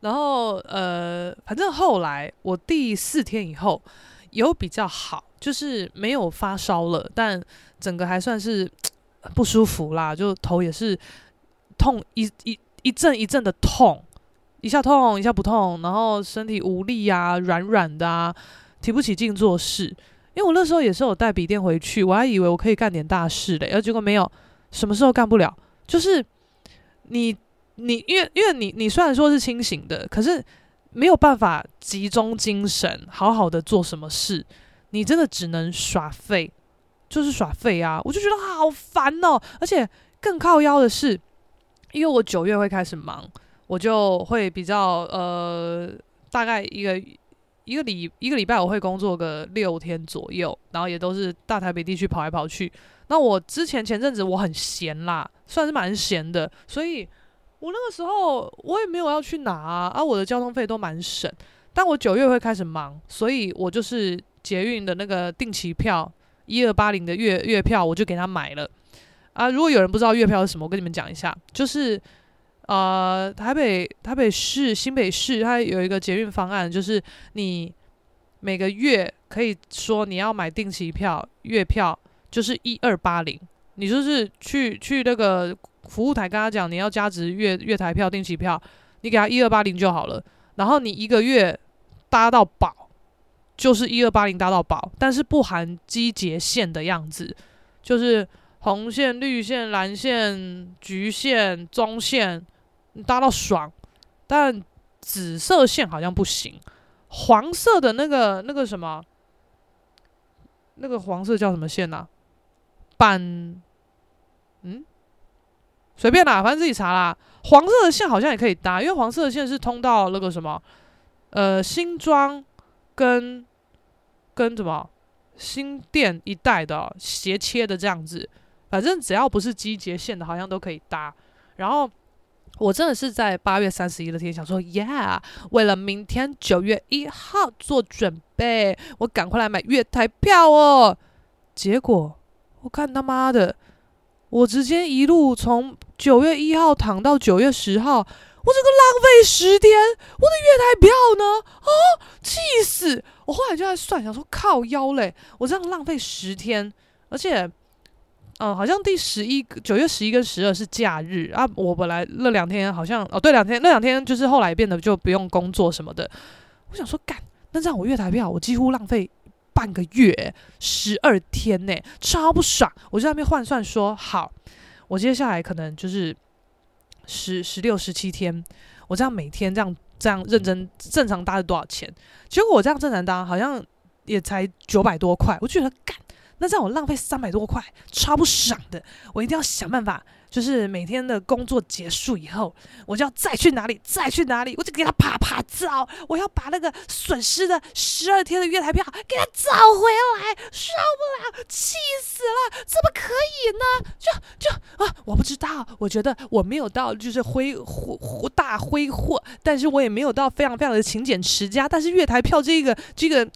[SPEAKER 1] 然后呃，反正后来我第四天以后有比较好。就是没有发烧了，但整个还算是不舒服啦，就头也是痛一一一阵一阵的痛，一下痛一下不痛，然后身体无力啊，软软的啊，提不起劲做事。因为我那时候也是有带笔电回去，我还以为我可以干点大事嘞，而结果没有，什么时候干不了。就是你你因为因为你你虽然说是清醒的，可是没有办法集中精神，好好的做什么事。你真的只能耍废，就是耍废啊！我就觉得好烦哦，而且更靠腰的是，因为我九月会开始忙，我就会比较呃，大概一个一个礼一个礼拜我会工作个六天左右，然后也都是大台北地区跑来跑去。那我之前前阵子我很闲啦，算是蛮闲的，所以我那个时候我也没有要去哪啊，啊我的交通费都蛮省。但我九月会开始忙，所以我就是。捷运的那个定期票，一二八零的月月票，我就给他买了啊。如果有人不知道月票是什么，我跟你们讲一下，就是呃，台北台北市新北市它有一个捷运方案，就是你每个月可以说你要买定期票月票，就是一二八零，你就是去去那个服务台跟他讲你要加值月月台票定期票，你给他一二八零就好了，然后你一个月搭到饱。就是一二八零搭到宝，但是不含机捷线的样子，就是红线、绿线、蓝线、橘线、棕线搭到爽，但紫色线好像不行，黄色的那个那个什么，那个黄色叫什么线啊？板，嗯，随便啦，反正自己查啦。黄色的线好像也可以搭，因为黄色的线是通到那个什么，呃，新庄跟。跟什么新店一带的斜切的这样子，反正只要不是机捷线的，好像都可以搭。然后我真的是在八月三十一那天想说，Yeah，为了明天九月一号做准备，我赶快来买月台票哦。结果我看他妈的，我直接一路从九月一号躺到九月十号。我这个浪费十天，我的月台票呢？啊，气死！我后来就在算，想说靠腰嘞，我这样浪费十天，而且，呃，好像第十一九月十一跟十二是假日啊。我本来那两天好像哦，对，两天那两天就是后来变得就不用工作什么的。我想说干，那这样我月台票我几乎浪费半个月，十二天呢，超不爽！我就在那边换算说，好，我接下来可能就是。十十六十七天，我这样每天这样这样认真正常搭是多少钱？结果我这样正常搭好像也才九百多块，我觉得干，那这样我浪费三百多块，超不爽的。我一定要想办法。就是每天的工作结束以后，我就要再去哪里，再去哪里，我就给他啪啪照，我要把那个损失的十二天的月台票给他找回来，受不了，气死了，怎么可以呢？就就啊，我不知道，我觉得我没有到就是挥霍大挥霍，但是我也没有到非常非常的勤俭持家，但是月台票这个这个。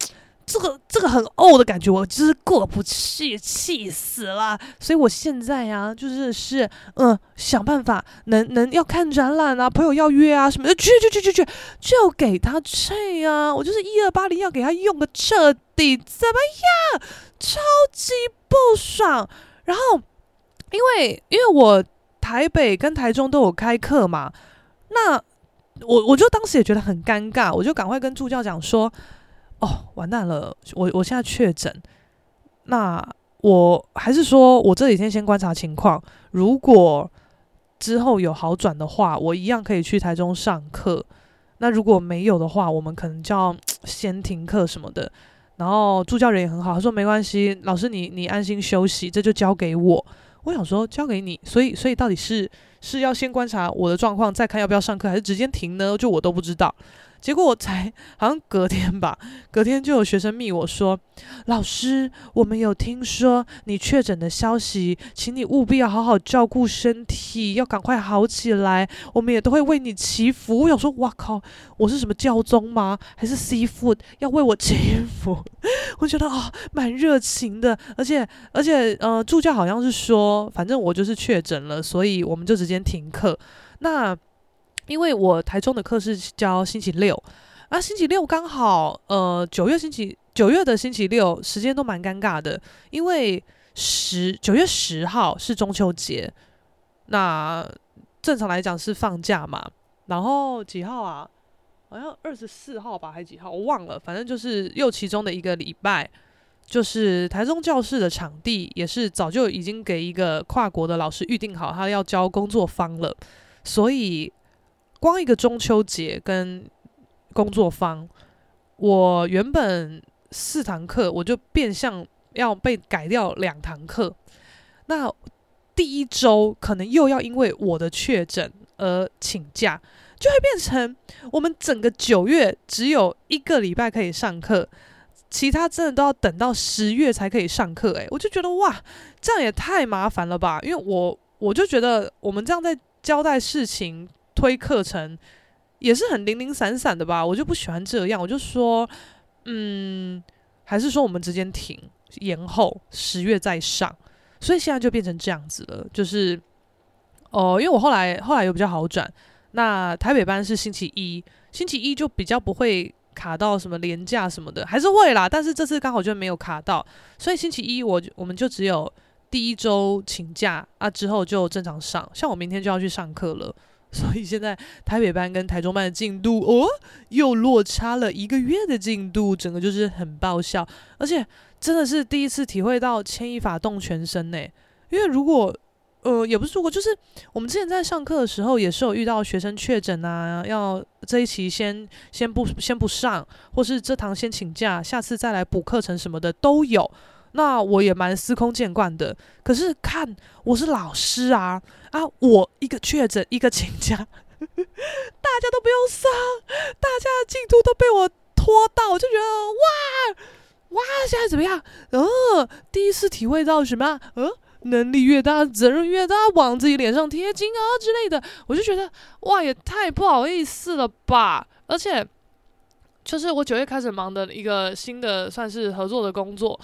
[SPEAKER 1] 这个这个很呕的感觉，我就是过不去，气死了。所以我现在呀、啊，就是是嗯，想办法能能要看展览啊，朋友要约啊什么的，去去去去去，就给他去啊。我就是一二八零要给他用个彻底，怎么样？超级不爽。然后因为因为我台北跟台中都有开课嘛，那我我就当时也觉得很尴尬，我就赶快跟助教讲说。哦，完蛋了！我我现在确诊，那我还是说我这几天先观察情况，如果之后有好转的话，我一样可以去台中上课。那如果没有的话，我们可能就要 先停课什么的。然后助教人也很好，他说没关系，老师你你安心休息，这就交给我。我想说交给你，所以所以到底是是要先观察我的状况，再看要不要上课，还是直接停呢？就我都不知道。结果我才好像隔天吧，隔天就有学生密我说：“老师，我们有听说你确诊的消息，请你务必要好好照顾身体，要赶快好起来。我们也都会为你祈福。”我想说：“哇靠，我是什么教宗吗？还是 seafood 要为我祈福？” 我觉得啊，蛮热情的，而且而且呃，助教好像是说，反正我就是确诊了，所以我们就直接停课。那。因为我台中的课是教星期六，啊，星期六刚好，呃，九月星期九月的星期六时间都蛮尴尬的，因为十九月十号是中秋节，那正常来讲是放假嘛，然后几号啊？好像二十四号吧，还几号？我忘了，反正就是又其中的一个礼拜，就是台中教室的场地也是早就已经给一个跨国的老师预定好，他要教工作坊了，所以。光一个中秋节跟工作坊，我原本四堂课，我就变相要被改掉两堂课。那第一周可能又要因为我的确诊而请假，就会变成我们整个九月只有一个礼拜可以上课，其他真的都要等到十月才可以上课。诶，我就觉得哇，这样也太麻烦了吧？因为我我就觉得我们这样在交代事情。推课程也是很零零散散的吧，我就不喜欢这样，我就说，嗯，还是说我们直接停，延后十月再上，所以现在就变成这样子了，就是，哦，因为我后来后来又比较好转，那台北班是星期一，星期一就比较不会卡到什么连假什么的，还是会啦，但是这次刚好就没有卡到，所以星期一我我们就只有第一周请假啊，之后就正常上，像我明天就要去上课了。所以现在台北班跟台中班的进度哦，又落差了一个月的进度，整个就是很爆笑，而且真的是第一次体会到牵一发动全身呢。因为如果呃也不是如果，就是我们之前在上课的时候也是有遇到学生确诊啊，要这一期先先不先不上，或是这堂先请假，下次再来补课程什么的都有。那我也蛮司空见惯的，可是看我是老师啊啊！我一个确诊，一个请假，大家都不用上，大家的进度都被我拖到，我就觉得哇哇，现在怎么样？呃，第一次体会到什么？呃，能力越大，责任越大，往自己脸上贴金啊之类的，我就觉得哇，也太不好意思了吧！而且，就是我九月开始忙的一个新的算是合作的工作。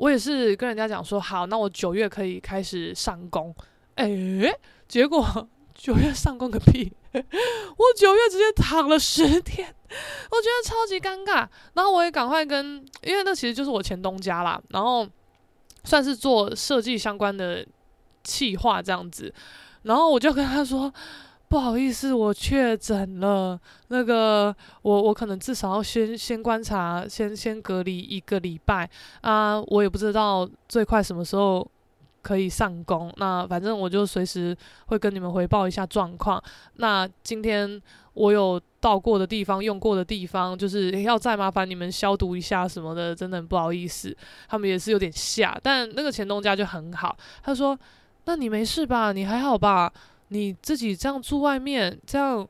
[SPEAKER 1] 我也是跟人家讲说好，那我九月可以开始上工，哎，结果九月上工个屁！我九月直接躺了十天，我觉得超级尴尬。然后我也赶快跟，因为那其实就是我前东家啦，然后算是做设计相关的企划这样子，然后我就跟他说。不好意思，我确诊了。那个，我我可能至少要先先观察，先先隔离一个礼拜啊。我也不知道最快什么时候可以上工。那反正我就随时会跟你们回报一下状况。那今天我有到过的地方、用过的地方，就是要再麻烦你们消毒一下什么的，真的很不好意思。他们也是有点吓，但那个前东家就很好，他说：“那你没事吧？你还好吧？你自己这样住外面，这样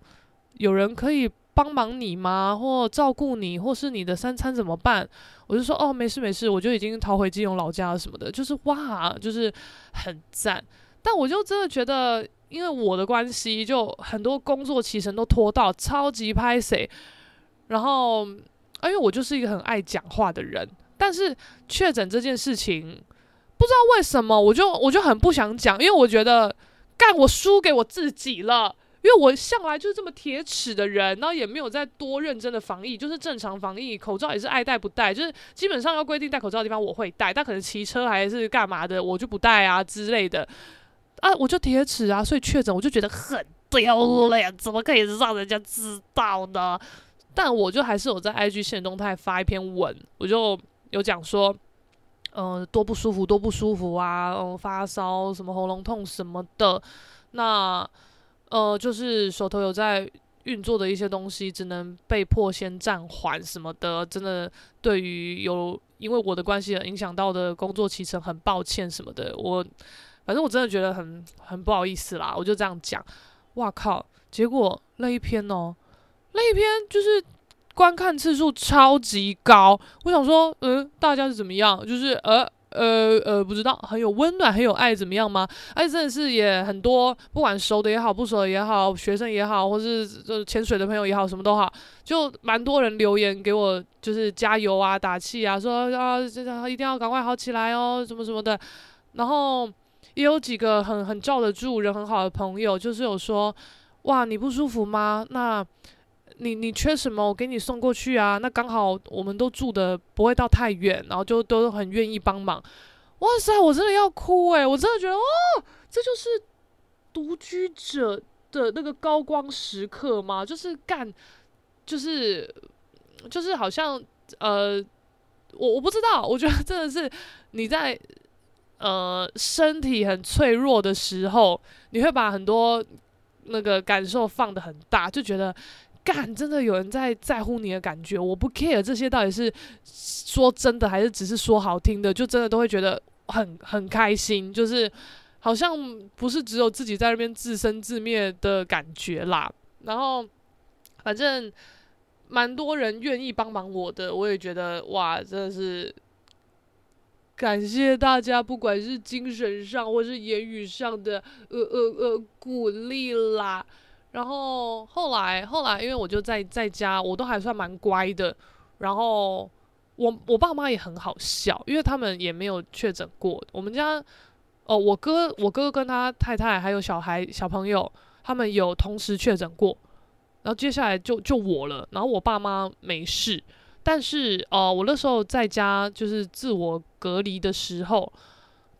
[SPEAKER 1] 有人可以。”帮忙你吗？或照顾你，或是你的三餐怎么办？我就说哦，没事没事，我就已经逃回基隆老家了什么的，就是哇，就是很赞。但我就真的觉得，因为我的关系，就很多工作期程都拖到超级拍谢。然后，因为我就是一个很爱讲话的人，但是确诊这件事情，不知道为什么，我就我就很不想讲，因为我觉得干我输给我自己了。因为我向来就是这么铁齿的人，然后也没有再多认真的防疫，就是正常防疫，口罩也是爱戴不戴，就是基本上要规定戴口罩的地方我会戴，但可能骑车还是干嘛的，我就不戴啊之类的，啊，我就铁齿啊，所以确诊我就觉得很丢脸，怎么可以让人家知道呢？但我就还是有在 IG 限动态发一篇文，我就有讲说，呃，多不舒服，多不舒服啊，发烧，什么喉咙痛什么的，那。呃，就是手头有在运作的一些东西，只能被迫先暂缓什么的。真的，对于有因为我的关系而影响到的工作期程，很抱歉什么的。我反正我真的觉得很很不好意思啦，我就这样讲。哇靠！结果那一篇哦，那一篇就是观看次数超级高。我想说，嗯，大家是怎么样？就是呃。呃呃，不知道，很有温暖，很有爱，怎么样吗？而且真的是也很多，不管熟的也好，不熟的也好，学生也好，或是就潜水的朋友也好，什么都好，就蛮多人留言给我，就是加油啊，打气啊，说啊，这一定要赶快好起来哦，什么什么的。然后也有几个很很罩得住人很好的朋友，就是有说，哇，你不舒服吗？那。你你缺什么？我给你送过去啊。那刚好我们都住的不会到太远，然后就都很愿意帮忙。哇塞，我真的要哭诶，我真的觉得哦，这就是独居者的那个高光时刻吗？就是干，就是就是好像呃，我我不知道，我觉得真的是你在呃身体很脆弱的时候，你会把很多那个感受放得很大，就觉得。干，真的有人在在乎你的感觉，我不 care 这些到底是说真的还是只是说好听的，就真的都会觉得很很开心，就是好像不是只有自己在那边自生自灭的感觉啦。然后反正蛮多人愿意帮忙我的，我也觉得哇，真的是感谢大家，不管是精神上或是言语上的呃呃呃鼓励啦。然后后来后来，因为我就在在家，我都还算蛮乖的。然后我我爸妈也很好笑，因为他们也没有确诊过。我们家哦，我哥我哥跟他太太还有小孩小朋友，他们有同时确诊过。然后接下来就就我了。然后我爸妈没事，但是哦，我那时候在家就是自我隔离的时候。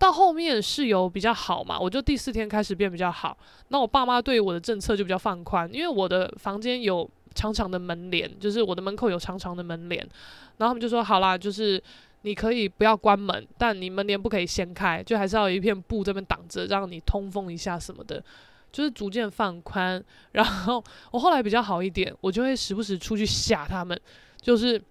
[SPEAKER 1] 到后面室友比较好嘛，我就第四天开始变比较好。那我爸妈对我的政策就比较放宽，因为我的房间有长长的门帘，就是我的门口有长长的门帘。然后他们就说：“好啦，就是你可以不要关门，但你门帘不可以掀开，就还是要有一片布这边挡着，让你通风一下什么的。”就是逐渐放宽。然后我后来比较好一点，我就会时不时出去吓他们，就是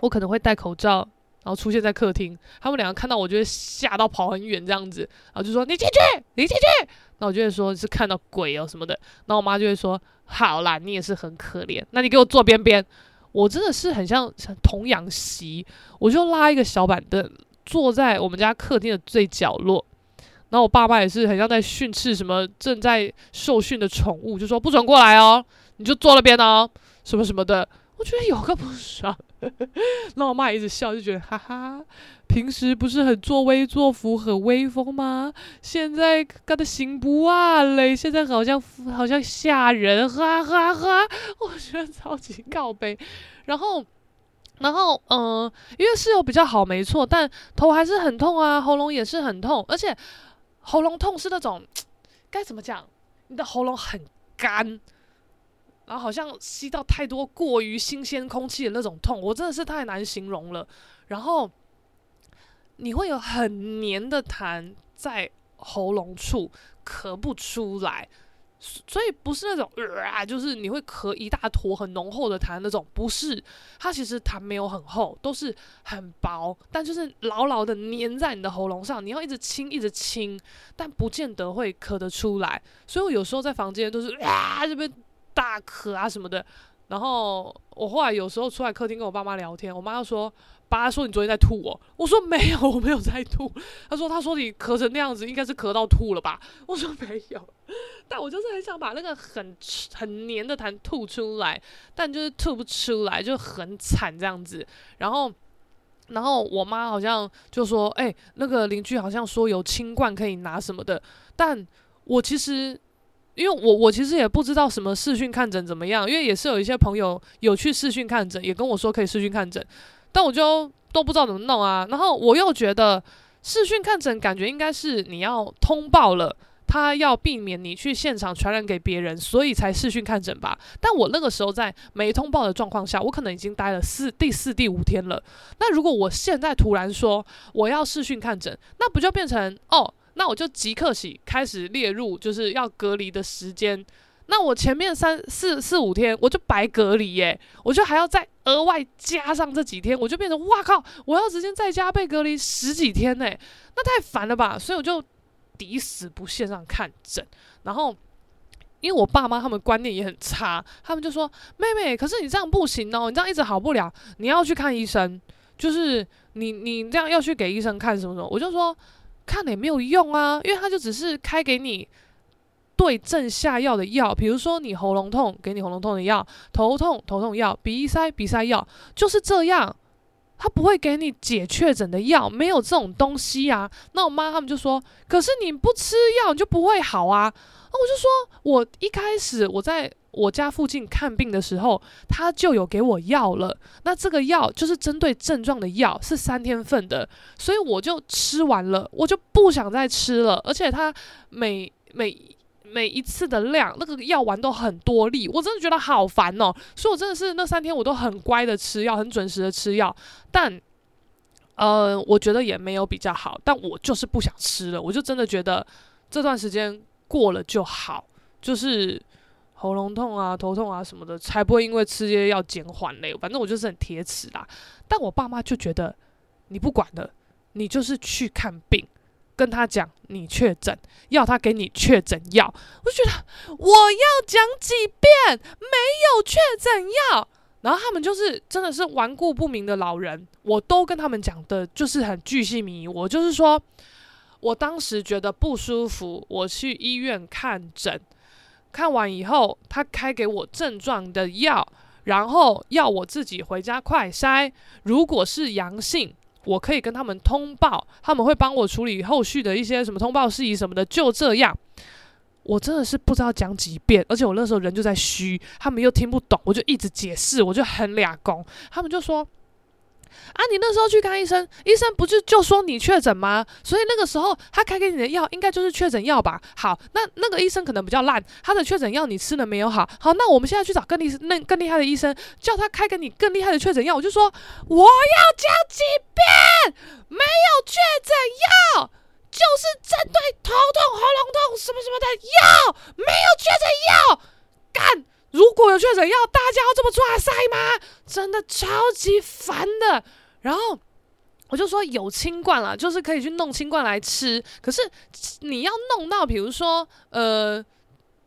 [SPEAKER 1] 我可能会戴口罩。然后出现在客厅，他们两个看到我就会吓到跑很远这样子，然后就说：“你进去，你进去。”那我就会说是看到鬼哦什么的。然后我妈就会说：“好啦，你也是很可怜，那你给我坐边边。”我真的是很像像童养媳，我就拉一个小板凳坐在我们家客厅的最角落。然后我爸爸也是很像在训斥什么正在受训的宠物，就说：“不准过来哦，你就坐那边哦，什么什么的。”我觉得有个不爽。那我妈一直笑，就觉得哈哈，平时不是很作威作福、很威风吗？现在干的行不啊嘞，现在好像好像吓人，哈哈哈！我觉得超级告悲。然后，然后，嗯、因为室友比较好，没错，但头还是很痛啊，喉咙也是很痛，而且喉咙痛是那种 该怎么讲？你的喉咙很干。然后好像吸到太多过于新鲜空气的那种痛，我真的是太难形容了。然后你会有很黏的痰在喉咙处咳不出来。所以不是那种啊，就是你会咳一大坨很浓厚的痰那种，不是，它其实痰没有很厚，都是很薄，但就是牢牢的粘在你的喉咙上，你要一直清一直清，但不见得会咳得出来。所以我有时候在房间都是啊这边大咳啊什么的，然后我后来有时候出来客厅跟我爸妈聊天，我妈就说。爸说你昨天在吐哦，我说没有，我没有在吐。他说他说你咳成那样子，应该是咳到吐了吧？我说没有，但我就是很想把那个很很黏的痰吐出来，但就是吐不出来，就很惨这样子。然后，然后我妈好像就说，哎、那个邻居好像说有清冠可以拿什么的，但我其实因为我我其实也不知道什么视讯看诊怎么样，因为也是有一些朋友有去视讯看诊，也跟我说可以视讯看诊。但我就都不知道怎么弄啊，然后我又觉得视讯看诊感觉应该是你要通报了，他要避免你去现场传染给别人，所以才视讯看诊吧。但我那个时候在没通报的状况下，我可能已经待了四第四第五天了。那如果我现在突然说我要视讯看诊，那不就变成哦，那我就即刻起开始列入就是要隔离的时间。那我前面三四四五天我就白隔离耶，我就还要再额外加上这几天，我就变成哇靠，我要直接在家被隔离十几天呢，那太烦了吧？所以我就抵死不线上看诊。然后因为我爸妈他们观念也很差，他们就说妹妹，可是你这样不行哦，你这样一直好不了，你要去看医生，就是你你这样要去给医生看什么什么。我就说看了也没有用啊，因为他就只是开给你。对症下药的药，比如说你喉咙痛，给你喉咙痛的药；头痛，头痛药；鼻塞，鼻塞药，就是这样。他不会给你解确诊的药，没有这种东西啊。那我妈他们就说：“可是你不吃药，你就不会好啊。”那我就说：“我一开始我在我家附近看病的时候，他就有给我药了。那这个药就是针对症状的药，是三天份的，所以我就吃完了，我就不想再吃了。而且他每每。”每一次的量，那个药丸都很多粒，我真的觉得好烦哦。所以我真的是那三天我都很乖的吃药，很准时的吃药。但，呃，我觉得也没有比较好。但我就是不想吃了，我就真的觉得这段时间过了就好，就是喉咙痛啊、头痛啊什么的，才不会因为吃这些药减缓嘞。反正我就是很铁齿啦。但我爸妈就觉得你不管了，你就是去看病。跟他讲你确诊，要他给你确诊药，我觉得我要讲几遍没有确诊药，然后他们就是真的是顽固不明的老人，我都跟他们讲的就是很巨细靡遗，我就是说我当时觉得不舒服，我去医院看诊，看完以后他开给我症状的药，然后要我自己回家快筛，如果是阳性。我可以跟他们通报，他们会帮我处理后续的一些什么通报事宜什么的。就这样，我真的是不知道讲几遍，而且我那时候人就在虚，他们又听不懂，我就一直解释，我就很俩工，他们就说。啊，你那时候去看医生，医生不是就说你确诊吗？所以那个时候他开给你的药应该就是确诊药吧？好，那那个医生可能比较烂，他的确诊药你吃了没有好？好，那我们现在去找更厉那更厉害的医生，叫他开给你更厉害的确诊药。我就说我要讲几遍，没有确诊药，就是针对头痛、喉咙痛什么什么的药，没有，有确诊要，大家要这么抓塞吗？真的超级烦的。然后我就说有清冠了，就是可以去弄清冠来吃。可是你要弄到，比如说呃，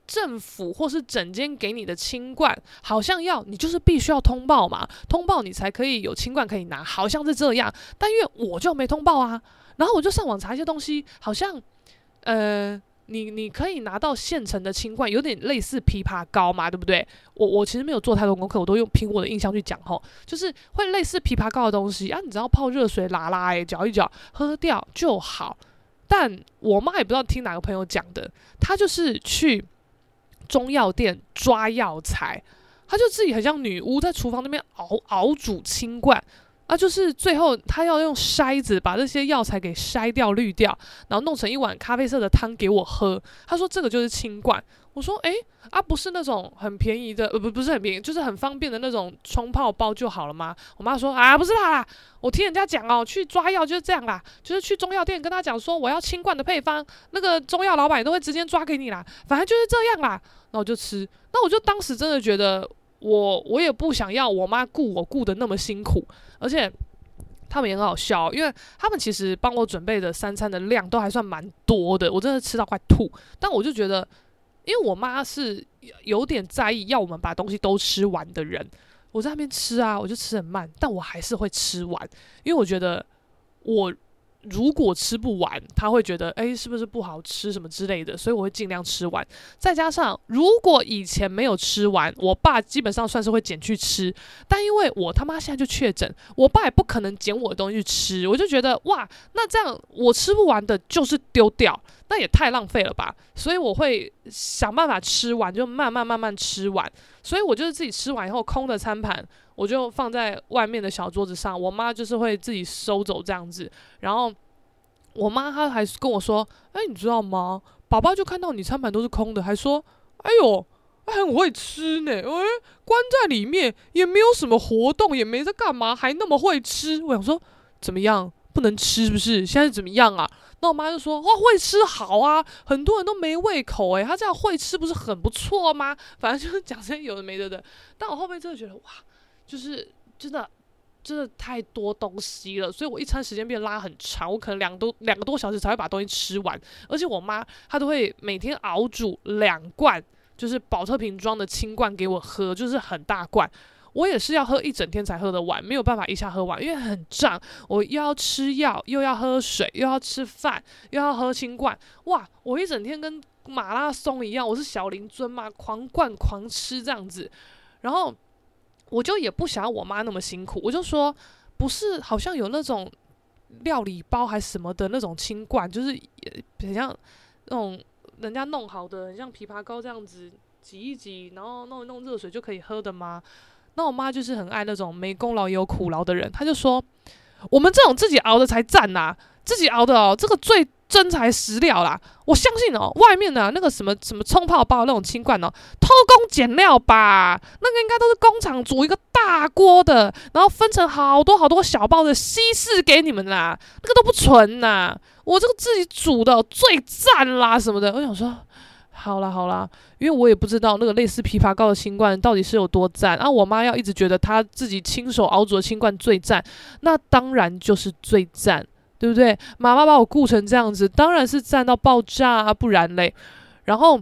[SPEAKER 1] 政府或是整间给你的清冠，好像要你就是必须要通报嘛，通报你才可以有清冠可以拿，好像是这样。但因为我就没通报啊，然后我就上网查一些东西，好像呃。你你可以拿到现成的清罐，有点类似枇杷膏嘛，对不对？我我其实没有做太多功课，我都用凭我的印象去讲吼，就是会类似枇杷膏的东西啊，你只要泡热水拉拉诶，搅一搅，喝掉就好。但我妈也不知道听哪个朋友讲的，她就是去中药店抓药材，她就自己很像女巫在厨房那边熬熬煮清罐，啊，就是最后他要用筛子把这些药材给筛掉、滤掉，然后弄成一碗咖啡色的汤给我喝。他说这个就是清冠。我说诶，啊，不是那种很便宜的，呃不不是很便宜，就是很方便的那种冲泡包就好了吗？我妈说啊，不是啦，我听人家讲哦，去抓药就是这样啦，就是去中药店跟他讲说我要清冠的配方，那个中药老板都会直接抓给你啦，反正就是这样啦。那我就吃，那我就当时真的觉得。我我也不想要我妈顾我顾得那么辛苦，而且他们也很好笑，因为他们其实帮我准备的三餐的量都还算蛮多的，我真的吃到快吐。但我就觉得，因为我妈是有点在意要我们把东西都吃完的人，我在那边吃啊，我就吃很慢，但我还是会吃完，因为我觉得我。如果吃不完，他会觉得诶，是不是不好吃什么之类的，所以我会尽量吃完。再加上如果以前没有吃完，我爸基本上算是会捡去吃。但因为我他妈现在就确诊，我爸也不可能捡我的东西吃。我就觉得哇，那这样我吃不完的就是丢掉，那也太浪费了吧。所以我会想办法吃完，就慢慢慢慢吃完。所以我就是自己吃完以后，空的餐盘。我就放在外面的小桌子上，我妈就是会自己收走这样子。然后我妈她还跟我说：“哎，你知道吗？爸爸就看到你餐盘都是空的，还说：‘哎呦，还很会吃呢。’哎，关在里面也没有什么活动，也没在干嘛，还那么会吃。我想说，怎么样？不能吃是不是？现在怎么样啊？那我妈就说：‘哇，会吃好啊，很多人都没胃口。’哎，他这样会吃不是很不错吗？反正就是讲这些有的没的的。但我后面真的觉得哇。”就是真的，真的太多东西了，所以我一餐时间变得拉很长，我可能两多两个多小时才会把东西吃完。而且我妈她都会每天熬煮两罐，就是宝特瓶装的清罐给我喝，就是很大罐。我也是要喝一整天才喝得完，没有办法一下喝完，因为很胀。我又要吃药，又要喝水，又要吃饭，又要喝清罐。哇，我一整天跟马拉松一样，我是小林尊嘛，狂灌狂吃这样子，然后。我就也不想要我妈那么辛苦，我就说不是，好像有那种料理包还什么的那种清罐，就是也很像那种人家弄好的，很像枇杷膏这样子挤一挤，然后弄一弄热水就可以喝的吗？那我妈就是很爱那种没功劳也有苦劳的人，她就说我们这种自己熬的才赞呐，自己熬的哦，这个最。真材实料啦！我相信哦，外面的那个什么什么冲泡包那种清罐哦，偷工减料吧？那个应该都是工厂煮一个大锅的，然后分成好多好多小包的稀释给你们啦，那个都不纯呐！我这个自己煮的最赞啦什么的。我想说，好啦好啦，因为我也不知道那个类似枇杷膏的清冠到底是有多赞啊！我妈要一直觉得她自己亲手熬煮的清罐最赞，那当然就是最赞。对不对？妈妈把我顾成这样子，当然是赞到爆炸啊，不然嘞。然后，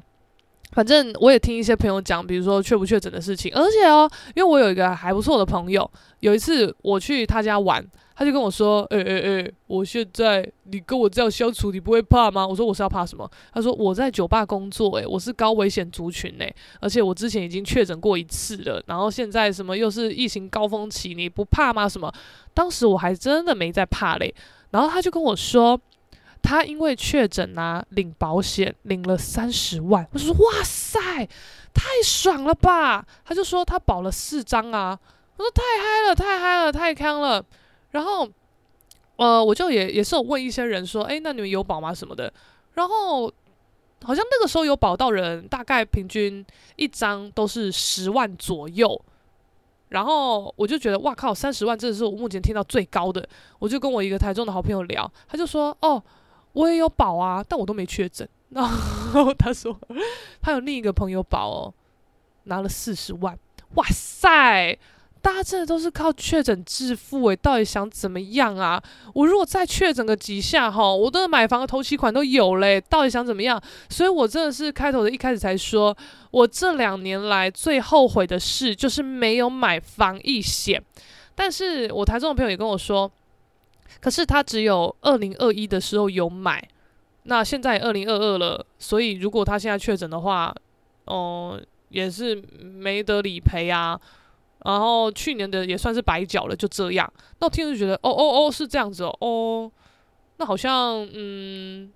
[SPEAKER 1] 反正我也听一些朋友讲，比如说确不确诊的事情。而且哦，因为我有一个还不错的朋友，有一次我去他家玩，他就跟我说：“诶诶诶，我现在你跟我这样相处，你不会怕吗？”我说：“我是要怕什么？”他说：“我在酒吧工作，诶，我是高危险族群，诶，而且我之前已经确诊过一次了，然后现在什么又是疫情高峰期，你不怕吗？什么？当时我还真的没在怕嘞。”然后他就跟我说，他因为确诊啊，领保险领了三十万。我说哇塞，太爽了吧！他就说他保了四张啊。我说太嗨了，太嗨了，太康了。然后，呃，我就也也是有问一些人说，哎，那你们有保吗？什么的。然后好像那个时候有保到人，大概平均一张都是十万左右。然后我就觉得哇靠，三十万真的是我目前听到最高的。我就跟我一个台中的好朋友聊，他就说：“哦，我也有保啊，但我都没确诊。”然后他说 他有另一个朋友保哦，拿了四十万，哇塞！大家真的都是靠确诊致富诶，到底想怎么样啊？我如果再确诊个几下哈，我的买房的头期款都有嘞，到底想怎么样？所以我真的是开头的一开始才说，我这两年来最后悔的事就是没有买防疫险。但是我台中的朋友也跟我说，可是他只有二零二一的时候有买，那现在二零二二了，所以如果他现在确诊的话，哦、也是没得理赔啊。然后去年的也算是白缴了，就这样。那我听着就觉得，哦哦哦，是这样子哦，哦，那好像嗯，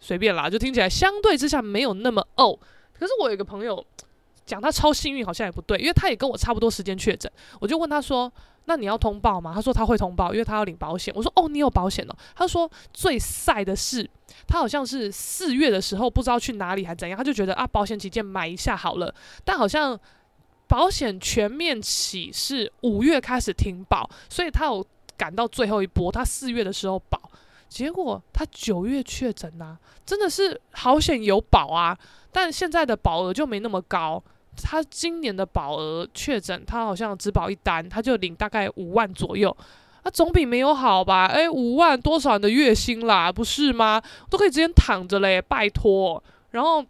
[SPEAKER 1] 随便啦，就听起来相对之下没有那么哦。可是我有一个朋友，讲他超幸运好像也不对，因为他也跟我差不多时间确诊。我就问他说：“那你要通报吗？”他说他会通报，因为他要领保险。我说：“哦，你有保险哦。”他说：“最晒的是，他好像是四月的时候不知道去哪里还怎样，他就觉得啊，保险起见买一下好了。但好像保险全面起是五月开始停保，所以他有赶到最后一波，他四月的时候保，结果他九月确诊呐，真的是好险有保啊！但现在的保额就没那么高。”他今年的保额确诊，他好像只保一单，他就领大概五万左右，那、啊、总比没有好吧？诶，五万多少人的月薪啦，不是吗？都可以直接躺着嘞，拜托。然后，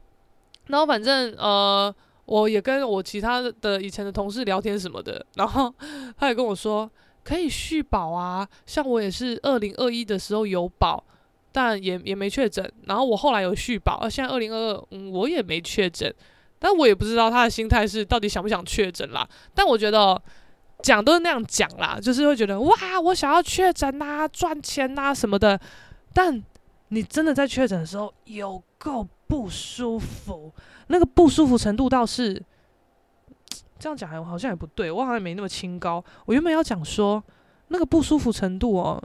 [SPEAKER 1] 然后反正呃，我也跟我其他的以前的同事聊天什么的，然后他也跟我说可以续保啊，像我也是二零二一的时候有保，但也也没确诊，然后我后来有续保，啊，现在二零二二，嗯，我也没确诊。但我也不知道他的心态是到底想不想确诊啦。但我觉得讲都是那样讲啦，就是会觉得哇，我想要确诊呐，赚钱呐、啊、什么的。但你真的在确诊的时候有够不舒服，那个不舒服程度倒是 这样讲还好像也不对，我好像没那么清高。我原本要讲说那个不舒服程度哦，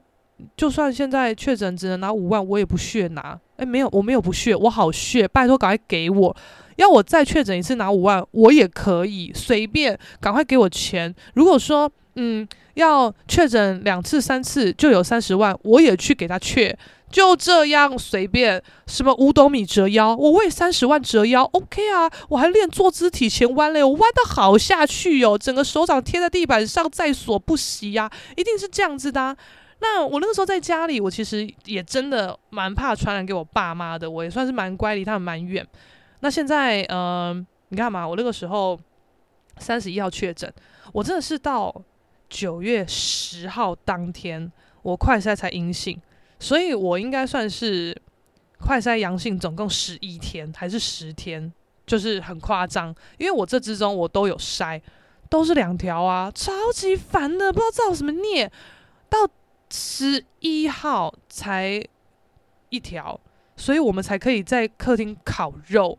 [SPEAKER 1] 就算现在确诊只能拿五万，我也不屑拿。诶，没有，我没有不屑，我好屑，拜托赶快给我。要我再确诊一次拿五万，我也可以随便，赶快给我钱。如果说嗯要确诊两次三次就有三十万，我也去给他确，就这样随便。什么五斗米折腰，我为三十万折腰，OK 啊？我还练坐姿体前弯嘞，我弯得好下去哟、哦，整个手掌贴在地板上在所不惜呀、啊，一定是这样子的、啊。那我那个时候在家里，我其实也真的蛮怕传染给我爸妈的，我也算是蛮乖，离他们蛮远。那现在，嗯、呃，你看嘛，我那个时候三十一号确诊，我真的是到九月十号当天，我快筛才阴性，所以我应该算是快筛阳性，总共十一天还是十天，就是很夸张，因为我这之中我都有筛，都是两条啊，超级烦的，不知道造什么孽，到十一号才一条。所以我们才可以在客厅烤肉，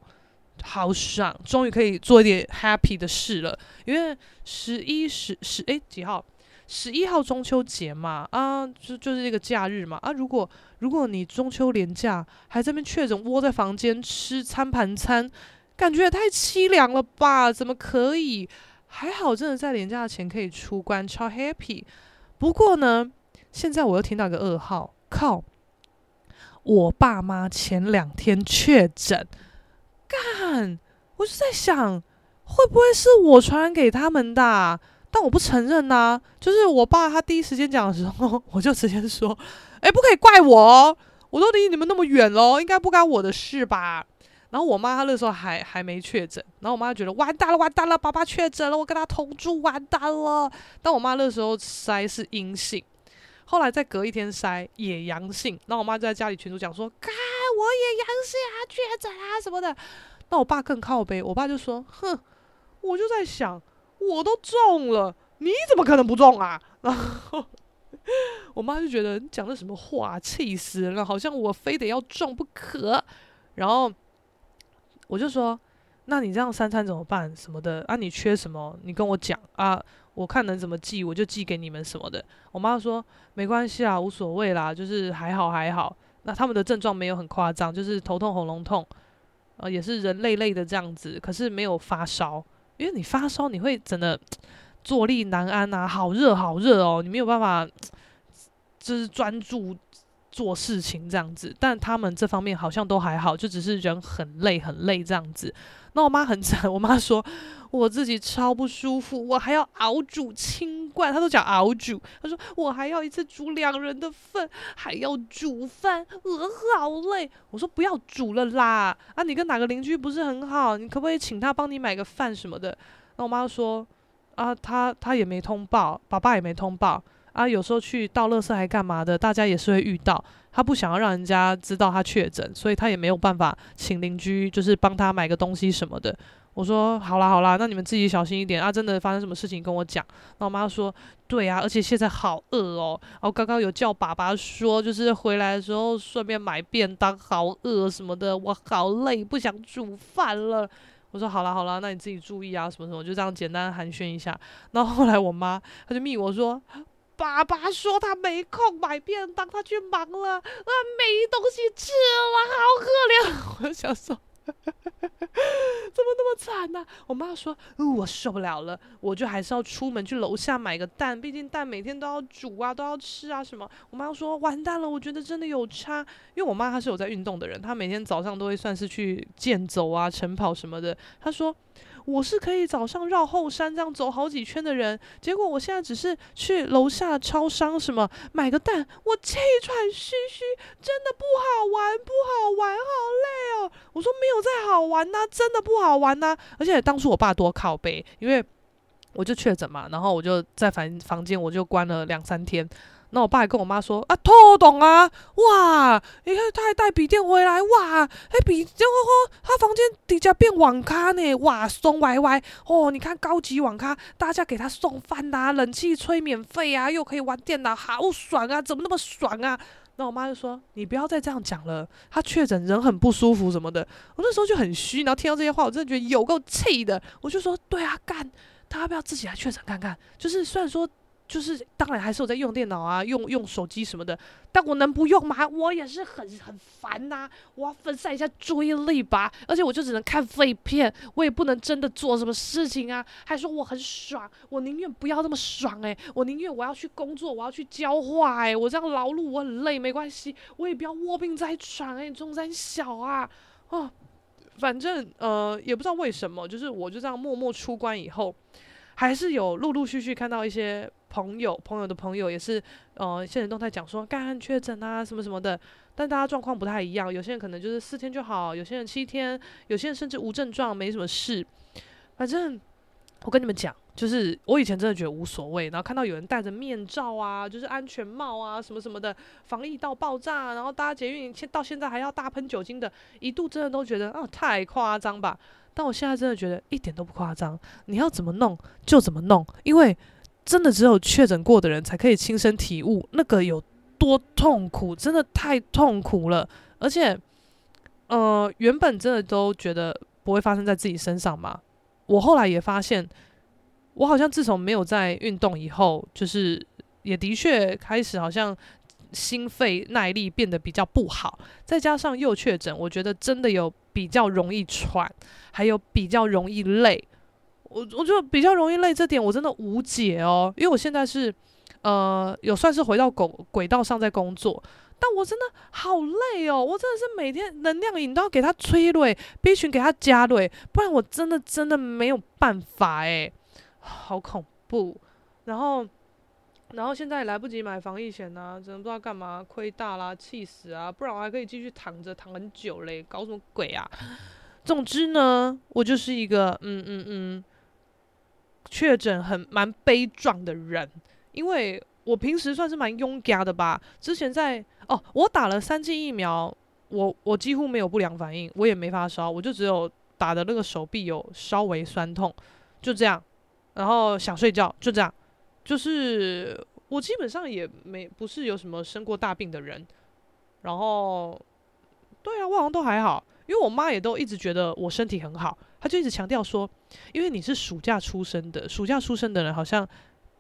[SPEAKER 1] 好爽！终于可以做一点 happy 的事了。因为十一十十诶几号？十一号中秋节嘛，啊，就就是这个假日嘛，啊，如果如果你中秋连假还在那边确诊窝在房间吃餐盘餐，感觉也太凄凉了吧？怎么可以？还好真的在连假前可以出关，超 happy。不过呢，现在我又听到一个噩耗，靠！我爸妈前两天确诊，干，我就在想，会不会是我传染给他们的？但我不承认呐。就是我爸他第一时间讲的时候，我就直接说，哎，不可以怪我，我都离你们那么远喽，应该不干我的事吧？然后我妈她那时候还还没确诊，然后我妈觉得完蛋了，完蛋了，爸爸确诊了，我跟他同住，完蛋了。但我妈那时候筛是阴性。后来再隔一天筛也阳性，那我妈就在家里群主讲说，看我也阳性啊，确诊啊什么的。那我爸更靠北，我爸就说，哼，我就在想，我都中了，你怎么可能不中啊？然 后我妈就觉得你讲的什么话，气死人了，好像我非得要中不可。然后我就说，那你这样三餐怎么办？什么的啊？你缺什么？你跟我讲啊。我看能怎么寄，我就寄给你们什么的。我妈说没关系啊，无所谓啦，就是还好还好。那他们的症状没有很夸张，就是头痛、喉咙痛，呃，也是人累累的这样子，可是没有发烧。因为你发烧，你会真的坐立难安啊，好热好热哦，你没有办法，就是专注做事情这样子。但他们这方面好像都还好，就只是人很累很累这样子。那我妈很惨，我妈说我自己超不舒服，我还要熬煮清罐，她都讲熬煮，她说我还要一次煮两人的份，还要煮饭，我好累。我说不要煮了啦，啊，你跟哪个邻居不是很好？你可不可以请他帮你买个饭什么的？那我妈说啊，他他也没通报，爸爸也没通报啊，有时候去倒垃圾还干嘛的，大家也是会遇到。他不想要让人家知道他确诊，所以他也没有办法请邻居，就是帮他买个东西什么的。我说好啦好啦，那你们自己小心一点啊！真的发生什么事情跟我讲。那我妈说，对啊，而且现在好饿哦。然后刚刚有叫爸爸说，就是回来的时候顺便买便当，好饿什么的，我好累，不想煮饭了。我说好啦好啦，那你自己注意啊，什么什么，就这样简单寒暄一下。然后后来我妈她就密我说，爸爸说他没空买便当，他去忙了，啊没东西吃了，好可怜。我想说。怎么那么惨呢、我妈说、：“我受不了了，我就还是要出门去楼下买个蛋，毕竟蛋每天都要煮啊，都要吃啊，什么？”我妈说：“完蛋了，我觉得真的有差，因为我妈她是有在运动的人，她每天早上都会算是去健走啊、晨跑什么的。”她说。我是可以早上绕后山这样走好几圈的人，结果我现在只是去楼下超商什么买个蛋，我气喘吁吁，真的不好玩，不好玩，好累哦。我说没有再好玩呐，真的不好玩呐。而且当初我爸多靠背，因为我就确诊嘛，然后我就在房房间我就关了两三天。那我爸还跟我妈说啊，偷懂啊，哇！你看他还带笔电回来，哇！哎，笔电呵呵，他房间底下变网咖呢，哇，松歪歪哦！你看高级网咖，大家给他送饭呐，冷气吹免费啊，又可以玩电脑，好爽啊！怎么那么爽啊？那我妈就说，你不要再这样讲了，他确诊人很不舒服什么的。我那时候就很虚，然后听到这些话，我真的觉得有够气的。我就说，对啊，干，他要不要自己来确诊看看？就是虽然说。就是当然还是有在用电脑啊，用用手机什么的，但我能不用吗？我也是很很烦呐、我要分散一下注意力吧。而且我就只能看废片，我也不能真的做什么事情啊。还说我很爽，我宁愿不要那么爽诶、我宁愿我要去工作，我要去教化诶、我这样劳碌我很累，没关系，我也不要卧病在床诶、欸，中山小啊，哦，反正呃也不知道为什么，就是我就这样默默出关以后，还是有陆陆续续看到一些。朋友，朋友的朋友也是，呃，现在都在讲说，干确诊啊，什么什么的。但大家状况不太一样，有些人可能就是四天就好，有些人七天，有些人甚至无症状，没什么事。反正我跟你们讲，就是我以前真的觉得无所谓，然后看到有人戴着面罩啊，就是安全帽啊，什么什么的，防疫到爆炸，然后搭捷运现到现在还要大喷酒精的，一度真的都觉得啊，太夸张吧。但我现在真的觉得一点都不夸张，你要怎么弄就怎么弄，因为。真的只有确诊过的人才可以亲身体悟那个有多痛苦，真的太痛苦了。而且，呃，原本真的都觉得不会发生在自己身上嘛。我后来也发现，我好像自从没有在运动以后，就是也的确开始好像心肺耐力变得比较不好，再加上又确诊，我觉得真的有比较容易喘，还有比较容易累。我我觉得比较容易累，这点我真的无解哦。因为我现在是，呃，有算是回到轨轨道上在工作，但我真的好累哦。我真的是每天能量饮都要给他催泪，B 群给他加泪，不然我真的真的没有办法诶，好恐怖。然后，然后现在也来不及买防疫险呐，真的不知道干嘛，亏大啦，气死啊！不然我还可以继续躺着躺很久嘞，搞什么鬼啊？总之呢，我就是一个嗯嗯嗯。确诊很蛮悲壮的人，因为我平时算是蛮勇敢的吧。之前在哦，我打了三剂疫苗，我我几乎没有不良反应，我也没发烧，我就只有打的那个手臂有稍微酸痛，就这样。然后想睡觉，就这样。就是我基本上也没不是有什么生过大病的人。然后，对啊，我好像都还好，因为我妈也都一直觉得我身体很好。她就一直强调说，因为你是暑假出生的，暑假出生的人好像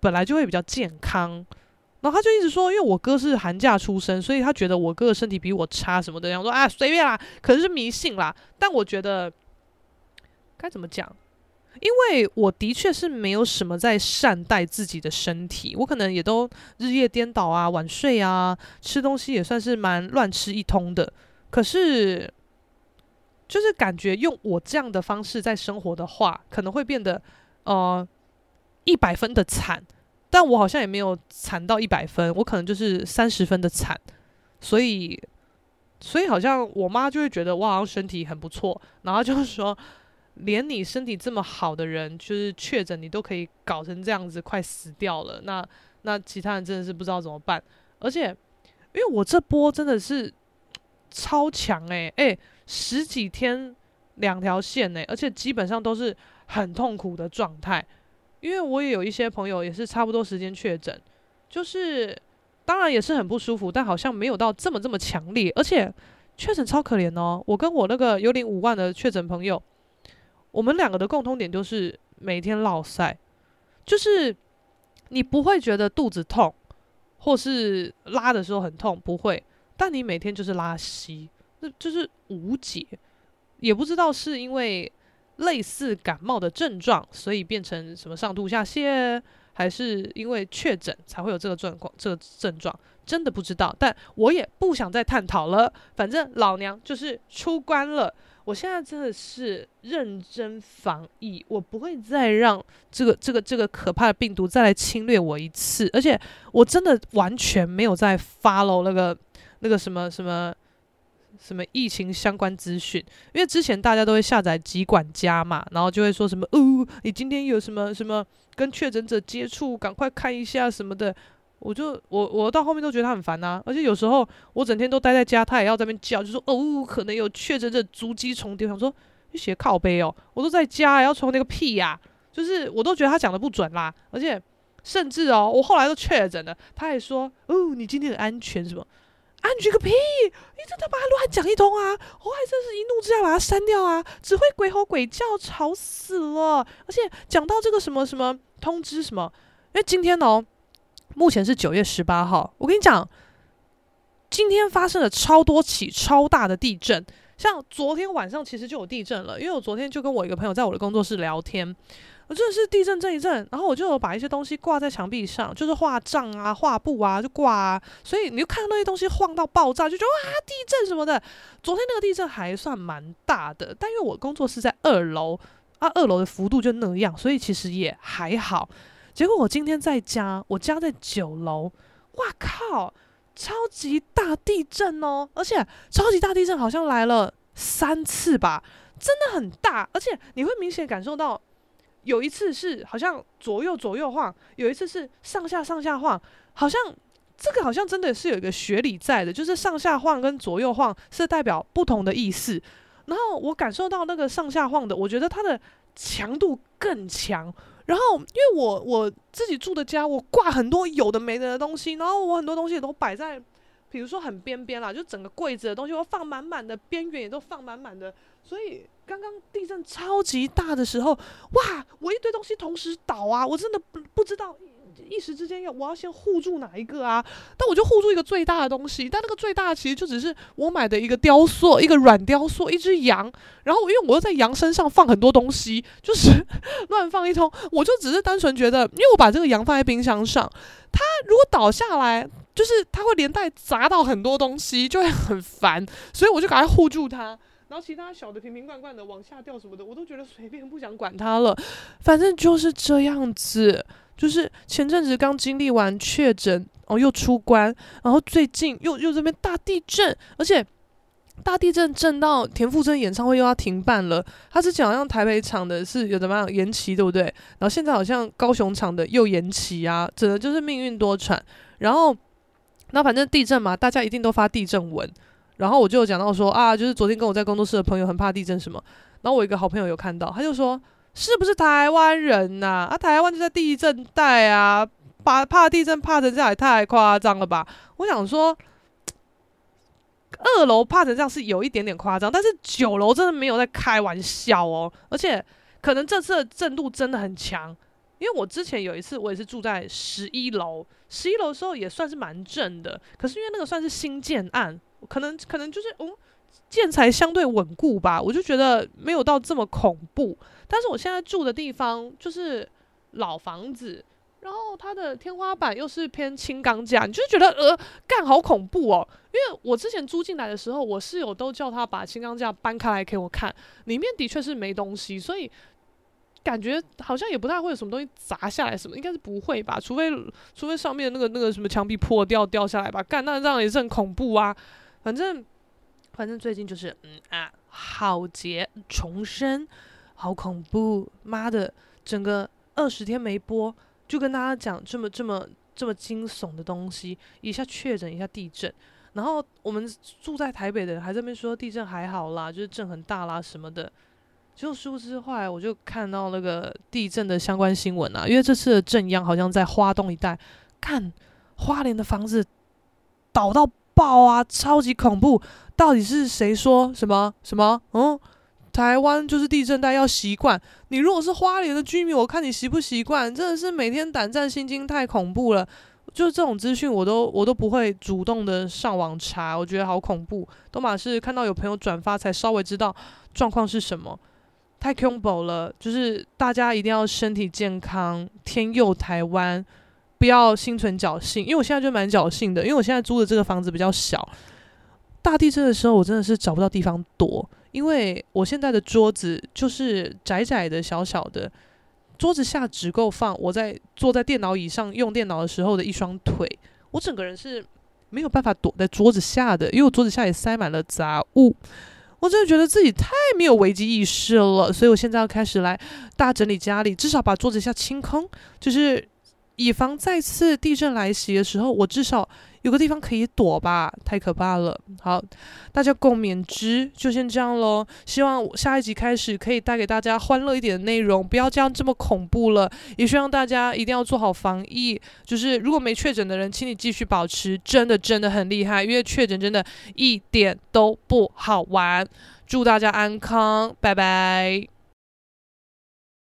[SPEAKER 1] 本来就会比较健康。然后他就一直说，因为我哥是寒假出生，所以他觉得我哥的身体比我差什么的。然后说啊，随便啦，可能是迷信啦。但我觉得该怎么讲？因为我的确是没有什么在善待自己的身体，我可能也都日夜颠倒啊，晚睡啊，吃东西也算是蛮乱吃一通的。可是。就是感觉用我这样的方式在生活的话，可能会变得呃一百分的惨，但我好像也没有惨到一百分，我可能就是三十分的惨，所以所以好像我妈就会觉得我好像身体很不错，然后就是说，连你身体这么好的人，就是确诊你都可以搞成这样子，快死掉了，那那其他人真的是不知道怎么办，而且因为我这波真的是超强诶、欸，诶、十几天两条线呢，而且基本上都是很痛苦的状态。因为我也有一些朋友也是差不多时间确诊，就是当然也是很不舒服，但好像没有到这么这么强烈。而且确诊超可怜哦，我跟我那个有领五万的确诊朋友，我们两个的共通点就是每天落晒，就是你不会觉得肚子痛，或是拉的时候很痛，不会，但你每天就是拉稀，那就是无解，也不知道是因为类似感冒的症状，所以变成什么上吐下泻，还是因为确诊才会有这个状况，这个症状。真的不知道，但我也不想再探讨了。反正老娘就是出关了，我现在真的是认真防疫，我不会再让这个这个这个可怕的病毒再来侵略我一次。而且我真的完全没有在 follow 那个那个什么什么什么疫情相关资讯，因为之前大家都会下载疾管家嘛，然后就会说什么哦，你今天有什么什么跟确诊者接触，赶快看一下什么的。我就我我到后面都觉得他很烦呐、啊，而且有时候我整天都待在家，他也要在那边叫，就说哦，可能有确诊者足迹重叠，想说你写靠背哦，我都在家，要重叠个屁呀、就是我都觉得他讲的不准啦，而且甚至哦，我后来都确诊了，他还说哦，你今天很安全什么？安全个屁！你真的把他乱讲一通啊！我还真是一怒之下把他删掉啊！只会鬼吼鬼叫，吵死了！而且讲到这个什么什么通知什么，因为今天哦。目前是九月十八号，我跟你讲，今天发生了超多起超大的地震，像昨天晚上其实就有地震了，因为我昨天就跟我一个朋友在我的工作室聊天，我真的是地震这一震，然后我就有把一些东西挂在墙壁上，就是画账啊、画布啊就挂啊，所以你就看到那些东西晃到爆炸，就觉得哇地震什么的。昨天那个地震还算蛮大的，但因为我工作室在二楼啊，二楼的幅度就那样，所以其实也还好。结果我今天在家，我家在九楼，哇靠，超级大地震哦！而且超级大地震好像来了三次吧，真的很大，而且你会明显感受到，有一次是好像左右左右晃，有一次是上下上下晃，好像这个好像真的是有一个学理在的，就是上下晃跟左右晃是代表不同的意思。然后我感受到那个上下晃的，我觉得它的强度更强。然后，因为我我自己住的家，我挂很多有的没的的东西，然后我很多东西也都摆在，比如说很边边啦，就整个柜子的东西我放满满的，边缘也都放满满的。所以刚刚地震超级大的时候，哇，我一堆东西同时倒啊，我真的不不知道。一时之间要我要先护住哪一个啊？但我就护住一个最大的东西，但那个最大的其实就只是我买的一个雕塑，一个软雕塑，一只羊。然后因为我又在羊身上放很多东西，就是 乱放一通。我就只是单纯觉得，因为我把这个羊放在冰箱上，它如果倒下来，就是它会连带砸到很多东西，就会很烦。所以我就赶快护住它。然后其他小的瓶瓶罐罐的往下掉什么的，我都觉得随便，不想管它了。反正就是这样子。就是前阵子刚经历完确诊，哦，又出关，然后最近又又这边大地震，而且大地震震到田馥甄演唱会又要停办了。他之前好像台北场的是有怎么样延期，对不对？然后现在好像高雄场的又延期啊，真的就是命运多舛。然后那反正地震嘛，大家一定都发地震文。然后我就有讲到说啊，就是昨天跟我在工作室的朋友很怕地震什么，然后我一个好朋友有看到，他就说。是不是台湾人呐、啊？台湾就在地震带啊，怕怕地震怕成这样也太夸张了吧？我想说，二楼怕成这样是有一点点夸张，但是九楼真的没有在开玩笑哦。而且可能这次的震度真的很强，因为我之前有一次我也是住在十一楼，十一楼的时候也算是蛮震的。可是因为那个算是新建案，可能可能就是嗯。建材相对稳固吧，我就觉得没有到这么恐怖。但是我现在住的地方就是老房子，然后它的天花板又是偏轻钢架，你就觉得呃，干好恐怖哦。因为我之前租进来的时候，我室友都叫他把轻钢架搬开来给我看，里面的确是没东西，所以感觉好像也不太会有什么东西砸下来，什么应该是不会吧？除非除非上面那个那个什么墙壁破掉掉下来吧？干，那这样也是很恐怖啊。反正。反正最近就是，嗯啊，浩劫重生，好恐怖！妈的，整个二十天没播，就跟大家讲这么这么这么惊悚的东西，一下确诊，一下地震，然后我们住在台北的人还在那边说地震还好啦，就是震很大啦什么的。就殊不知后来我就看到那个地震的相关新闻啊，因为这次的震央好像在花东一带，看花莲的房子倒到爆啊，超级恐怖。到底是谁说什么什么？嗯，台湾就是地震带，要习惯。你如果是花莲的居民，我看你习不习惯？真的是每天胆战心惊，太恐怖了。就是这种资讯，我都我都不会主动的上网查，我觉得好恐怖。都嘛是看到有朋友转发，才稍微知道状况是什么。太恐怖了，就是大家一定要身体健康，天佑台湾，不要心存侥幸。因为我现在就蛮侥幸的，因为我现在租的这个房子比较小。大地震的时候，我真的是找不到地方躲，因为我现在的桌子就是窄窄的、小小的，桌子下只够放我在坐在电脑椅上用电脑的时候的一双腿，我整个人是没有办法躲在桌子下的，因为我桌子下也塞满了杂物，我真的觉得自己太没有危机意识了，所以我现在要开始来大整理家里，至少把桌子下清空，就是以防再次地震来袭的时候，我至少。有个地方可以躲吧，太可怕了。好，大家共勉之，就先这样喽。希望下一集开始可以带给大家欢乐一点的内容，不要这样这么恐怖了。也希望大家一定要做好防疫，就是如果没确诊的人，请你继续保持，真的真的很厉害，因为确诊真的一点都不好玩。祝大家安康，拜拜。